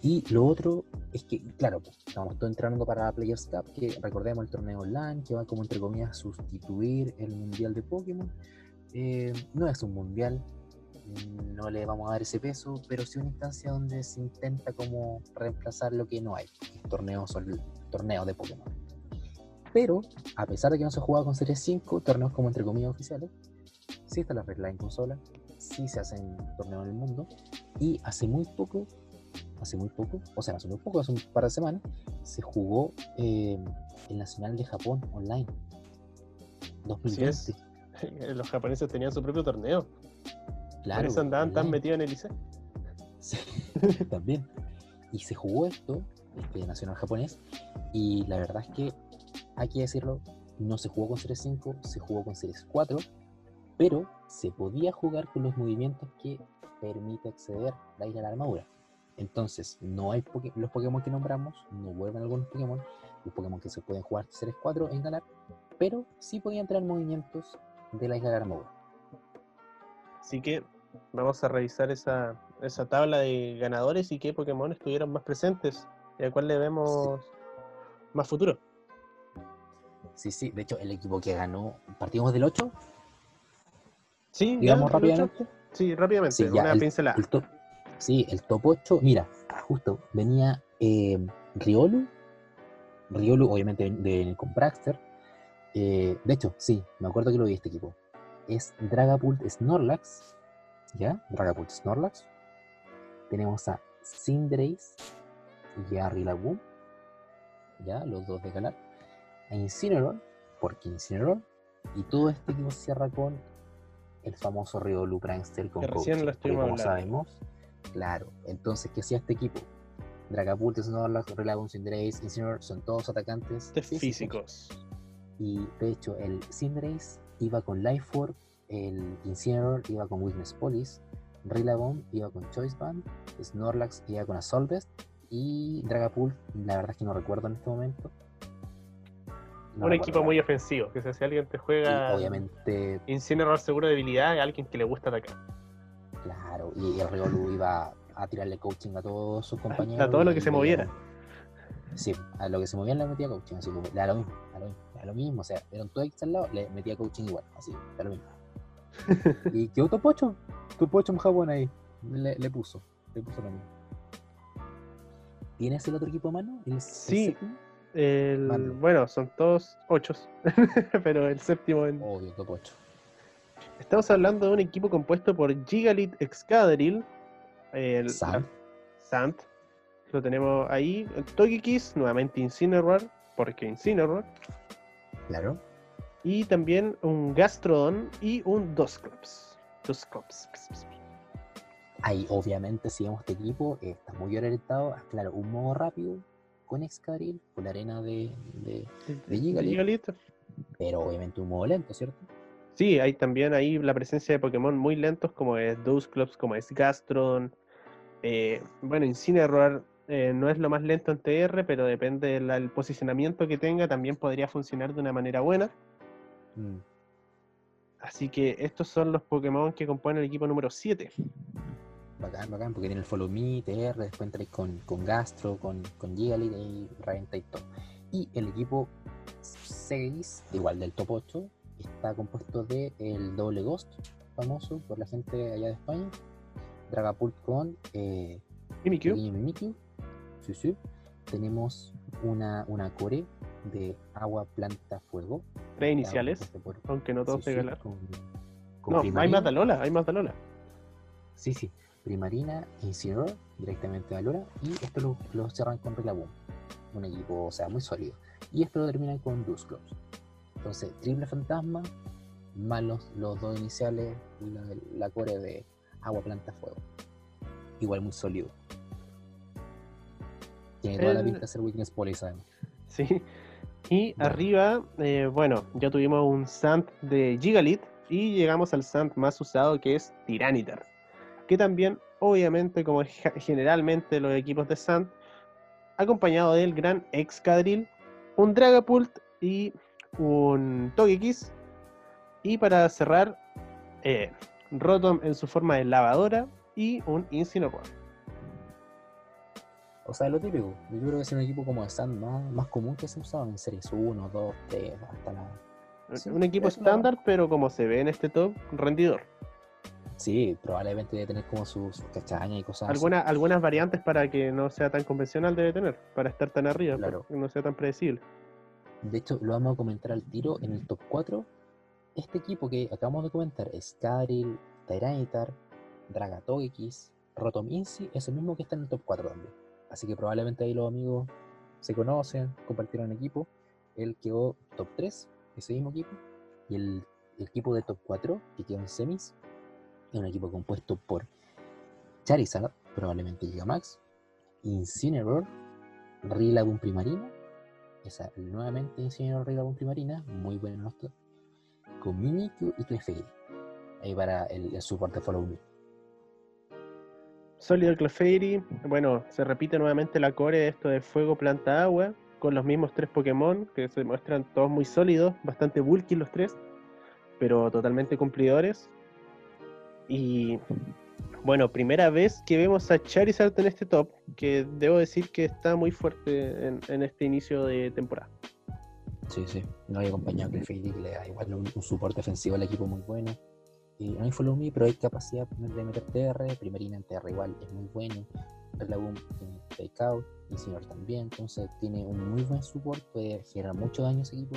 Speaker 1: Y lo otro es que, claro, pues, estamos todos entrenando para la Players Cup, que recordemos el torneo online, que va como entre comillas sustituir el mundial de Pokémon. Eh, no es un mundial, no le vamos a dar ese peso, pero sí una instancia donde se intenta como reemplazar lo que no hay, torneos, torneos de Pokémon. Pero, a pesar de que no se juega con Series 5, torneos como entre comillas oficiales, sí está la regla en consola, sí se hacen torneos en el mundo, y hace muy poco, hace muy poco, o sea, hace muy poco, hace un par de semanas, se jugó eh, el Nacional de Japón online. 2020.
Speaker 2: es. [LAUGHS] Los japoneses tenían su propio torneo.
Speaker 1: Claro,
Speaker 2: Por eso andaban tan metidos en el ICE.
Speaker 1: Sí, [LAUGHS] también. Y se jugó esto, este nacional japonés, y la verdad es que, hay que decirlo, no se jugó con Series 5, se jugó con Series 4, pero se podía jugar con los movimientos que permite acceder la isla de la armadura. Entonces, no hay los Pokémon que nombramos, no vuelven algunos Pokémon, los Pokémon que se pueden jugar Series 4 en ganar, pero sí podían traer movimientos de la isla de.
Speaker 2: Así que vamos a revisar esa, esa tabla de ganadores y qué Pokémon estuvieron más presentes y a cuál le vemos más futuro.
Speaker 1: Sí, sí, de hecho, el equipo que ganó, partimos del 8,
Speaker 2: Sí,
Speaker 1: digamos
Speaker 2: ya,
Speaker 1: rápidamente.
Speaker 2: Sí, rápidamente,
Speaker 1: Sí, ya,
Speaker 2: una
Speaker 1: el-
Speaker 2: pincelada.
Speaker 1: El top, sí, el top 8, mira, justo venía eh, Riolu, Riolu obviamente de, con Braxter, eh, de hecho, sí, me acuerdo que lo vi este equipo, es Dragapult Snorlax, ¿ya? Dragapult Snorlax, tenemos a Cinderace y a Rillaboom, ¿ya? Los dos de Galar, a Incineroar, porque Incineroar, y todo este equipo cierra con el famoso Riolu Prankster con
Speaker 2: Que recién
Speaker 1: coaching,
Speaker 2: lo
Speaker 1: porque
Speaker 2: estuvimos
Speaker 1: como
Speaker 2: hablando.
Speaker 1: sabemos, claro, entonces, ¿qué hacía este equipo? Dragapult, Snorlax, Rillaboom, Cinderace, Incineroar, son todos atacantes
Speaker 2: físicos.
Speaker 1: y de hecho, el Cinderace iba con Life Orb, el Incineroar iba con Weakness Police, Rillaboom iba con Choice Band, Snorlax iba con Assault Vest y Dragapult, la verdad es que no recuerdo en este momento. No
Speaker 2: Un equipo muy ofensivo, que si alguien te juega
Speaker 1: obviamente,
Speaker 2: Incineroar seguro de debilidad, es alguien que le gusta atacar.
Speaker 1: Claro, y el Riolu iba a tirarle coaching a todos sus compañeros.
Speaker 2: A todo lo que se moviera.
Speaker 1: Sí, a lo que se movía le metía coaching, así lo mismo, le da lo mismo, da lo mismo, o sea, eran todos al lado, le metía coaching igual, así, da lo mismo. [LAUGHS] y quedó top 8, top 8 en Japón ahí, le, le puso, le puso lo mismo. ¿Tienes el otro equipo a mano? ¿El, el
Speaker 2: Sí. El, bueno, son todos ochos, [LAUGHS] pero el séptimo en,
Speaker 1: Obvio, top 8.
Speaker 2: Estamos hablando de un equipo compuesto por Gigalit Excadrill, el
Speaker 1: Sant.
Speaker 2: Sant, lo tenemos ahí. Togekiss, nuevamente Incineroar, porque Incineroar.
Speaker 1: Claro.
Speaker 2: Y también un Gastrodon y un Dusclops. Dusclops.
Speaker 1: Ahí, obviamente, si vemos este equipo, eh, está muy orientado a, claro, un modo rápido con Excadrill, con la arena de, de, de Gigalit,
Speaker 2: Gigalit.
Speaker 1: pero obviamente un modo lento, ¿cierto?
Speaker 2: Sí, hay también ahí la presencia de Pokémon muy lentos como es Dusclops, como es Gastrodon. Eh, bueno, Incineroar eh, no es lo más lento en TR, pero depende del posicionamiento que tenga, también podría funcionar de una manera buena.
Speaker 1: Mm.
Speaker 2: Así que estos son los Pokémon que componen el equipo número 7.
Speaker 1: Bacán, bacán, porque tiene el Follow Me, TR, después entráis con, con Gastro, con, con Gigalit y Raventa y todo. Y el equipo 6, igual del top 8, está compuesto de el doble Ghost, famoso por la gente allá de España, Dragapult con eh,
Speaker 2: Mimikyu.
Speaker 1: Sí, sí. Tenemos una, una core de agua, planta, fuego.
Speaker 2: Tres iniciales,
Speaker 1: compuesto por-
Speaker 2: aunque no todos
Speaker 1: sí,
Speaker 2: se
Speaker 1: sí,
Speaker 2: galan.
Speaker 1: con- con
Speaker 2: No, hay más Dalola, hay más Dalola.
Speaker 1: Sí, sí. Primarina, Incineroar, directamente a Valora. Y esto lo, lo cerran con Rillaboom. Un equipo, o sea, muy sólido. Y esto lo terminan con Dusclops. Entonces, triple fantasma, más los, dos iniciales, la, la core de agua, planta, fuego. Igual muy sólido. Tiene toda la
Speaker 2: El-
Speaker 1: pinta de ser Weakness Police, además.
Speaker 2: Sí. Y arriba, eh, bueno, ya tuvimos un Sand de Gigalit y llegamos al Sand más usado que es Tyranitar. Que también, obviamente, como generalmente los equipos de Sand, acompañado del gran Excadrill, un Dragapult y un Togekiss. Y para cerrar, eh, Rotom en su forma de lavadora y un Incineroar.
Speaker 1: O sea, lo típico. Yo creo que es un equipo como de Sand más, más común que se usaba en series 1, 2, 3, hasta la. Sí,
Speaker 2: un equipo estándar, pero como se ve en este top, rendidor.
Speaker 1: Sí, probablemente debe tener como sus, sus cachañas y cosas así.
Speaker 2: Alguna- algunas variantes para que no sea tan convencional debe tener, para estar tan arriba,
Speaker 1: Claro.
Speaker 2: para que no sea tan predecible.
Speaker 1: De hecho, lo vamos a comentar al tiro en el top 4. Este equipo que acabamos de comentar, Skadril, Tyranitar, Dragatogekis, Rotominci, es el mismo que está en el top 4 también. Así que probablemente ahí los amigos se conocen, compartieron equipo. Él quedó top 3, ese mismo equipo. Y el, el equipo de top 4, que quedó en semis, es un equipo compuesto por Charizard, probablemente Gigamax, Incineroar, Rillaboom Primarina, esa nuevamente Incineroar Rillaboom Primarina, muy buena en los top, con Mimikyu y Clefairy, ahí para el, el soporte Follow Me.
Speaker 2: Sólido Clefairy, bueno, se repite nuevamente la core de esto de fuego, planta, agua, con los mismos tres Pokémon, que se muestran todos muy sólidos, bastante bulky los tres, pero totalmente cumplidores. Y bueno, primera vez que vemos a Charizard en este top, que debo decir que está muy fuerte en, este inicio de temporada.
Speaker 1: Sí, sí, no hay acompañado a Clefairy, que le da igual un, un soporte ofensivo al equipo muy bueno. Y no hay Follow Me, pero hay capacidad de meter TR, Primarina en TR igual es muy bueno. Rillaboom tiene Fake Out, Incineroar también, entonces tiene un muy buen support, puede generar mucho daño a ese equipo.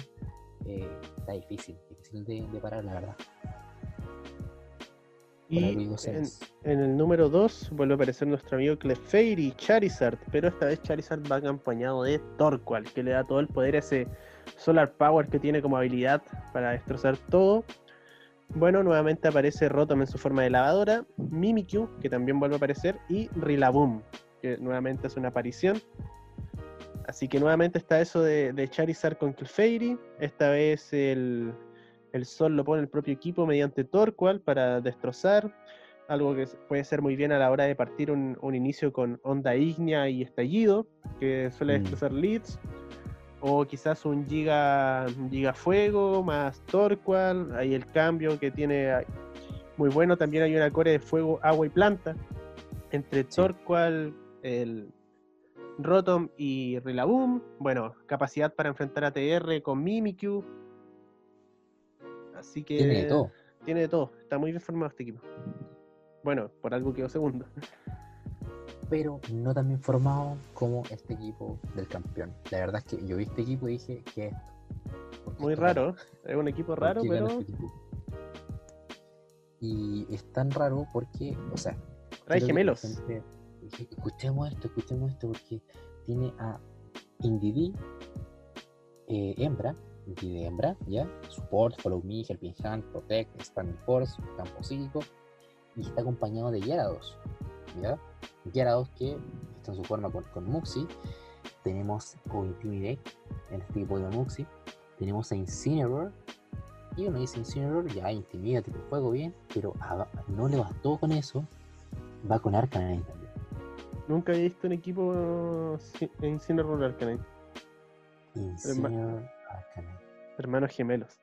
Speaker 1: Eh, está difícil, difícil de parar, la verdad.
Speaker 2: Y en el número 2 vuelve a aparecer nuestro amigo Clefairy, Charizard, pero esta vez Charizard va acompañado de Torqual, que le da todo el poder a ese Solar Power que tiene como habilidad para destrozar todo. Bueno, nuevamente aparece Rotom en su forma de lavadora, Mimikyu, que también vuelve a aparecer, y Rillaboom, que nuevamente hace una aparición. Así que nuevamente está eso de, de Charizard con Clefairy. Esta vez el, el sol lo pone el propio equipo mediante Torqual para destrozar. Algo que puede ser muy bien a la hora de partir un, un inicio con onda ígnea y estallido, que suele
Speaker 1: Mm.
Speaker 2: destrozar leads. O quizás un giga, giga fuego más Torqual. Ahí el cambio que tiene ah, muy bueno. También hay una core de fuego, agua y planta. Entre. Torqual, el Rotom y Rillaboom. Bueno, capacidad para enfrentar a TR con Mimikyu. Así que
Speaker 1: Tiene de todo.
Speaker 2: tiene de todo. Está muy bien formado este equipo. Bueno, por algo quedó segundo. [LAUGHS]
Speaker 1: pero no tan bien formado como este equipo del campeón. La verdad es que yo vi este equipo y dije, ¿qué es esto? ¿Por qué
Speaker 2: Muy
Speaker 1: esto
Speaker 2: raro. Es un equipo
Speaker 1: ¿Por
Speaker 2: raro, pero
Speaker 1: este equipo? Y es tan raro porque, o sea,
Speaker 2: trae gemelos.
Speaker 1: gente- dije, escuchemos esto, escuchemos esto, porque tiene a Indidi, eh, hembra, Indidi hembra, ¿ya? Support, Follow Me, Helping Hand, Protect, Expanding Force, Campo Psíquico, y está acompañado de Gyarados, ¿ya? Gyarados que está en su forma con, con Muxi, tenemos o Intimidate en este tipo de Muxi, tenemos a Incineroar, y uno dice Incineroar, ya intimida, tipo fuego bien, pero a- no le bastó con eso, va con Arcanine también.
Speaker 2: Nunca he visto un equipo Cine Rural Arcanine.
Speaker 1: Incineroar, Arcanine,
Speaker 2: Hermanos gemelos.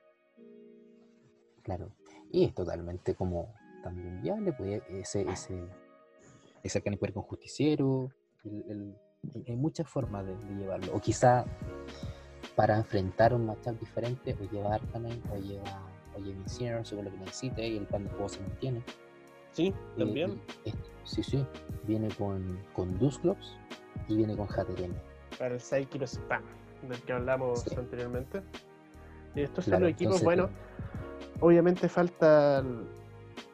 Speaker 1: claro. Y es totalmente como también viable, pues ese, ese, ese Arcanine puede ir con Justiciero, el- el- hay muchas formas de, de llevarlo. O quizá para enfrentar un matchup diferente, o lleva Arcanine, o lleva, o lleva Incineroar según lo que necesite, y el plan de juego se mantiene.
Speaker 2: Sí,
Speaker 1: Eh,
Speaker 2: también.
Speaker 1: es- sí, sí. Viene con, con Dusclops y viene con Hatterene.
Speaker 2: Para el Psycho Spam, del que hablamos
Speaker 1: Sí.
Speaker 2: anteriormente. Y estos
Speaker 1: Claro,
Speaker 2: son los equipos,
Speaker 1: entonces,
Speaker 2: bueno, obviamente faltan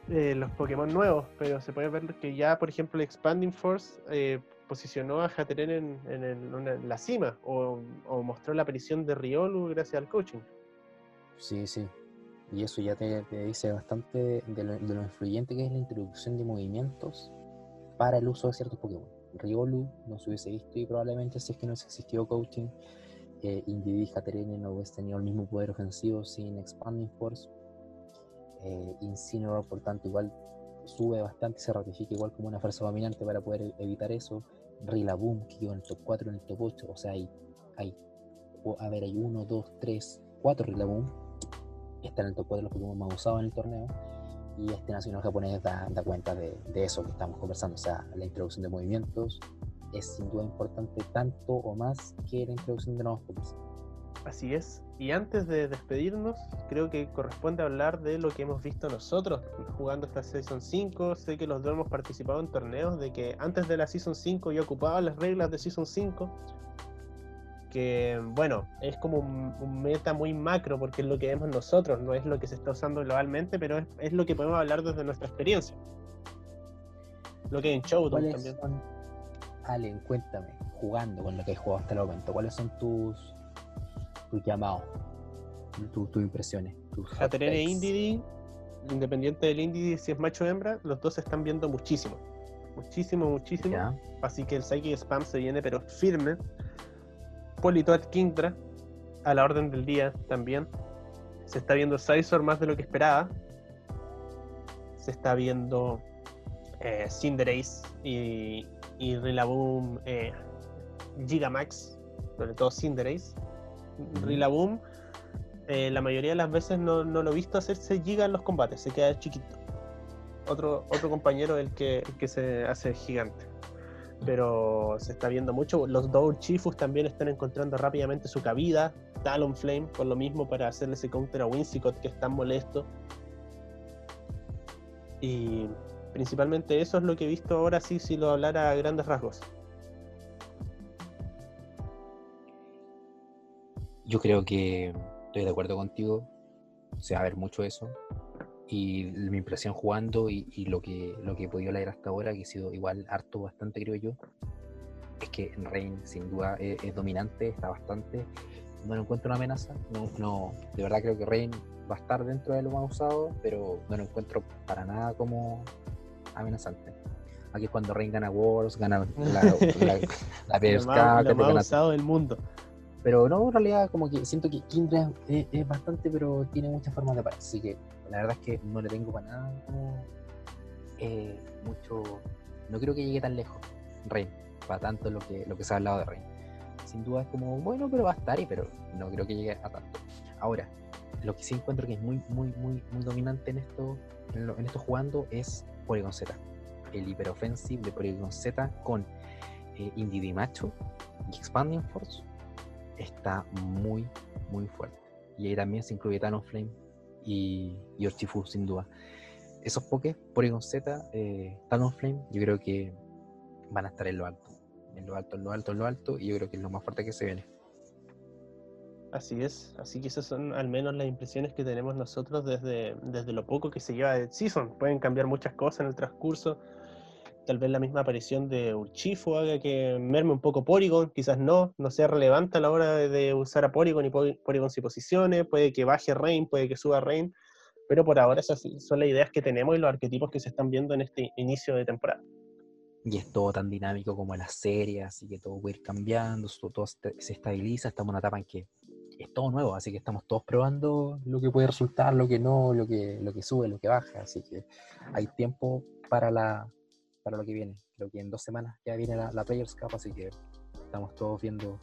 Speaker 2: eh, los Pokémon nuevos, pero se puede ver que ya, por ejemplo, el Expanding Force eh, posicionó a Hatterene en, en el- una- en la cima, o, o mostró la aparición de Riolu gracias al coaching.
Speaker 1: Sí, sí. Y eso ya te, te dice bastante de lo, de lo influyente que es la introducción de movimientos para el uso de ciertos Pokémon. Riolu no se hubiese visto y probablemente si es que no hubiese existido coaching, eh, Indeedee y Hatterene no hubiese tenido el mismo poder ofensivo sin Expanding Force. Eh, Incineroar, por tanto, igual sube bastante se ratifica igual como una fuerza dominante para poder evitar eso. Rillaboom, que quedó en el top 4, en el top 8, o sea, hay, hay a ver, hay 1, 2, 3, 4 Rillaboom. Está en el top 4 de los Pokémon más usados en el torneo. Y este nacional japonés da, da cuenta de, de eso que estamos conversando. O sea, la introducción de movimientos es sin duda importante tanto o más que la introducción de nuevos Pokémon.
Speaker 2: Así es. Y antes de despedirnos, creo que corresponde hablar de lo que hemos visto nosotros jugando esta Season 5. Sé que los dos hemos participado en torneos, de que antes de la Season 5 yo ocupaba las reglas de Season 5. Que, bueno, es como un, un meta muy macro porque es lo que vemos nosotros, no es lo que se está usando globalmente, pero es, es lo que podemos hablar desde nuestra experiencia. Lo que hay en Showdown
Speaker 1: ¿Cuáles
Speaker 2: también.
Speaker 1: son, Allen, cuéntame, jugando con lo que has jugado hasta el momento, ¿cuáles son tus, tus llamados, tus, tus impresiones? Tus
Speaker 2: e
Speaker 1: takes?
Speaker 2: Indeedee, independiente del Indeedee si es macho o hembra, los dos se están viendo muchísimo. Muchísimo, muchísimo. Así que el Psychic Spam se viene pero firme. Politoad Kingdra, a la orden del día también. Se está viendo Scizor más de lo que esperaba. Se está viendo eh, Cinderace y, y Rillaboom eh, Gigamax, sobre todo Cinderace. Rillaboom, eh, la mayoría de las veces no, no lo he visto hacerse giga en los combates, se queda chiquito. Otro, otro compañero el que, el que se hace gigante. Pero se está viendo mucho. Los Double Chifus también están encontrando rápidamente su cabida. Talonflame, por lo mismo, para hacerle ese counter a Whimsicott que es tan molesto. Y principalmente eso es lo que he visto ahora, sí, si lo hablara a grandes rasgos.
Speaker 1: Yo creo que estoy de acuerdo contigo. Se va a ver mucho eso. Y mi impresión jugando y, lo, que, lo que he podido leer hasta ahora, que ha sido igual harto, bastante, creo yo, es que Rain sin duda es, es dominante, está bastante. No lo encuentro una amenaza. No, no, de verdad creo que Rain va a estar dentro de lo más usado, pero no lo encuentro para nada como amenazante. Aquí es cuando Rain gana Wars, gana la, [LAUGHS] la, la, la PSK,
Speaker 2: más,
Speaker 1: te
Speaker 2: más
Speaker 1: gana
Speaker 2: del mundo.
Speaker 1: pero no, en realidad como que siento que Kindra es, es bastante, pero tiene muchas formas de parar. Así que la verdad es que no le tengo para nada eh, mucho... No creo que llegue tan lejos Rain, para tanto lo que, lo que se ha hablado de Rain. Sin duda es como, bueno, pero va a estar, y pero no creo que llegue a tanto. Ahora, lo que sí encuentro que es muy, muy, muy, muy dominante en esto, en, lo- en esto jugando es Polygon Z. El hiperoffensive de Polygon Z con eh, Indeedee Macho y Expanding Force está muy, muy fuerte. Y ahí también se incluye Talonflame y, y Urshifu, sin duda. Esos pokés, Porygon Z, eh, Talonflame, yo creo que van a estar en lo alto. En lo alto, en lo alto, en lo alto, y yo creo que es lo más fuerte que se viene.
Speaker 2: Así es, así que esas son al menos las impresiones que tenemos nosotros desde, desde lo poco que se lleva de Season. Pueden cambiar muchas cosas en el transcurso. tal vez la misma aparición de Urchifo haga que merme un poco Porygon, quizás no, no sea relevante a la hora de usar a Porygon y Porygon se posicione, puede que baje Rain, puede que suba Rain, pero por ahora esas son las ideas que tenemos y los arquetipos que se están viendo en este inicio de temporada.
Speaker 1: Y es todo tan dinámico como la serie, así que todo va a ir cambiando, todo se estabiliza, estamos en una etapa en que es todo nuevo, así que estamos todos probando lo que puede resultar, lo que no, lo que, lo que sube, lo que baja, así que hay tiempo para, la, para lo que viene. Creo que en dos semanas ya viene la, la Players Cup, así que estamos todos viendo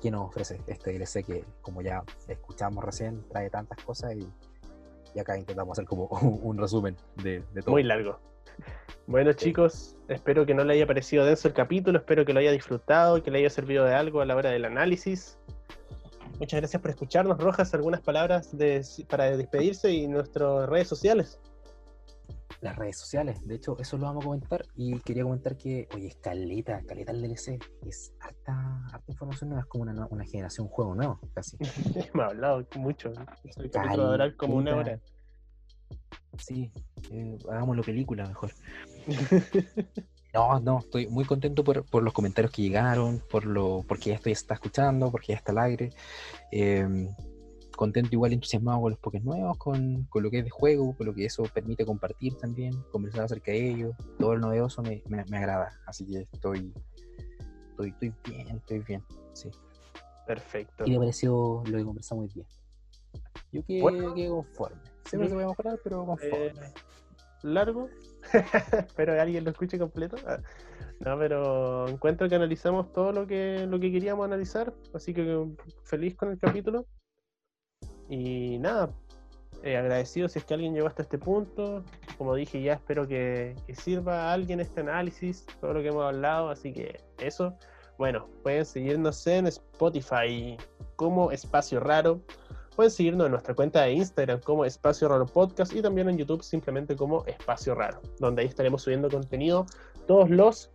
Speaker 1: qué nos ofrece este DLC que, como ya escuchamos recién, trae tantas cosas y y acá intentamos hacer como [LAUGHS] un resumen de, todo.
Speaker 2: Muy largo. Bueno chicos, espero que no le haya parecido denso el capítulo, espero que lo haya disfrutado, que le haya servido de algo a la hora del análisis. Muchas gracias por escucharnos, Rojas. Algunas palabras para despedirse y nuestras redes sociales
Speaker 1: las redes sociales. De hecho, eso lo vamos a comentar. Y quería comentar que, oye, escaleta, caleta el DLC. Es harta, harta información nueva, es como una, una generación juego nuevo, casi. [LAUGHS]
Speaker 2: Me ha hablado mucho. Capítulo va a durar como una hora.
Speaker 1: Sí, eh, hagámoslo película mejor. [LAUGHS] No, no, estoy muy contento por, por, los comentarios que llegaron, por lo, porque ya estoy está escuchando, porque ya está al aire. Eh, contento igual entusiasmado con los Pokés nuevos, con, con, lo que es de juego, con lo que eso permite compartir también, conversar acerca de ellos, todo lo novedoso me, me, agrada, así que estoy, estoy, estoy bien, estoy bien, sí.
Speaker 2: Perfecto.
Speaker 1: Y me pareció lo que conversamos muy bien. Yo quedé, conforme. Siempre se voy a mejorar, pero conforme. Eh,
Speaker 2: largo, [LAUGHS] pero alguien lo escuche completo. Ah, no, pero encuentro que analizamos todo lo que, lo que queríamos analizar, así que feliz con el capítulo. Y nada, eh, agradecido si es que alguien llegó hasta este punto. Como dije, ya espero que, sirva a alguien este análisis, todo lo que hemos hablado. Así que eso. Bueno, pueden seguirnos en Spotify como Espacio Raro. Pueden seguirnos en nuestra cuenta de Instagram como Espacio Raro Podcast y también en YouTube simplemente como Espacio Raro, donde ahí estaremos subiendo contenido todos los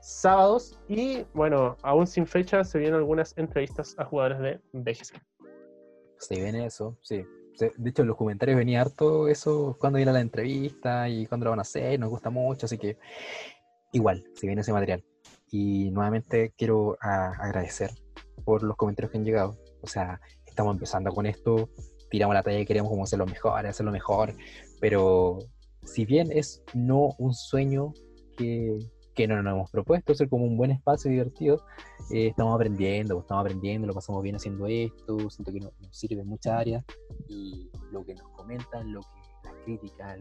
Speaker 2: sábados. Y bueno, aún sin fecha se vienen algunas entrevistas a jugadores de BGC.
Speaker 1: Se viene eso, sí. De hecho, en los comentarios venía harto eso cuando viene la entrevista y cuando lo van a hacer, nos gusta mucho, así que igual, se viene ese material. Y nuevamente quiero agradecer por los comentarios que han llegado. O sea, estamos empezando con esto, tiramos la talla y queremos como lo mejor, hacerlo mejor, pero si bien es no un sueño que que no nos hemos propuesto, ser como un buen espacio divertido. Eh, estamos aprendiendo, estamos aprendiendo, lo pasamos bien haciendo esto, siento que nos, sirve en muchas áreas y lo que nos comentan, lo que las críticas,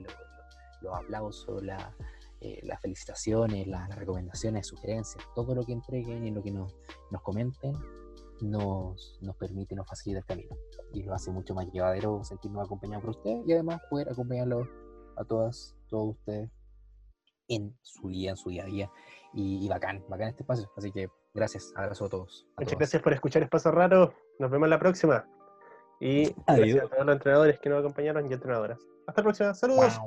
Speaker 1: los aplausos, la, eh, las felicitaciones, las, recomendaciones, sugerencias, todo lo que entreguen y lo que nos, nos comenten nos, nos permite, nos facilita el camino y lo hace mucho más llevadero sentirnos acompañados por ustedes y además poder acompañarlos a todas, todos ustedes en su día, en su día a día. Y, bacán, bacán este espacio. Así que gracias, abrazo a todos.
Speaker 2: Muchas gracias por escuchar Espacio Raro. Nos vemos la próxima. Y gracias a todos los entrenadores que nos acompañaron y entrenadoras. Hasta la próxima. Saludos.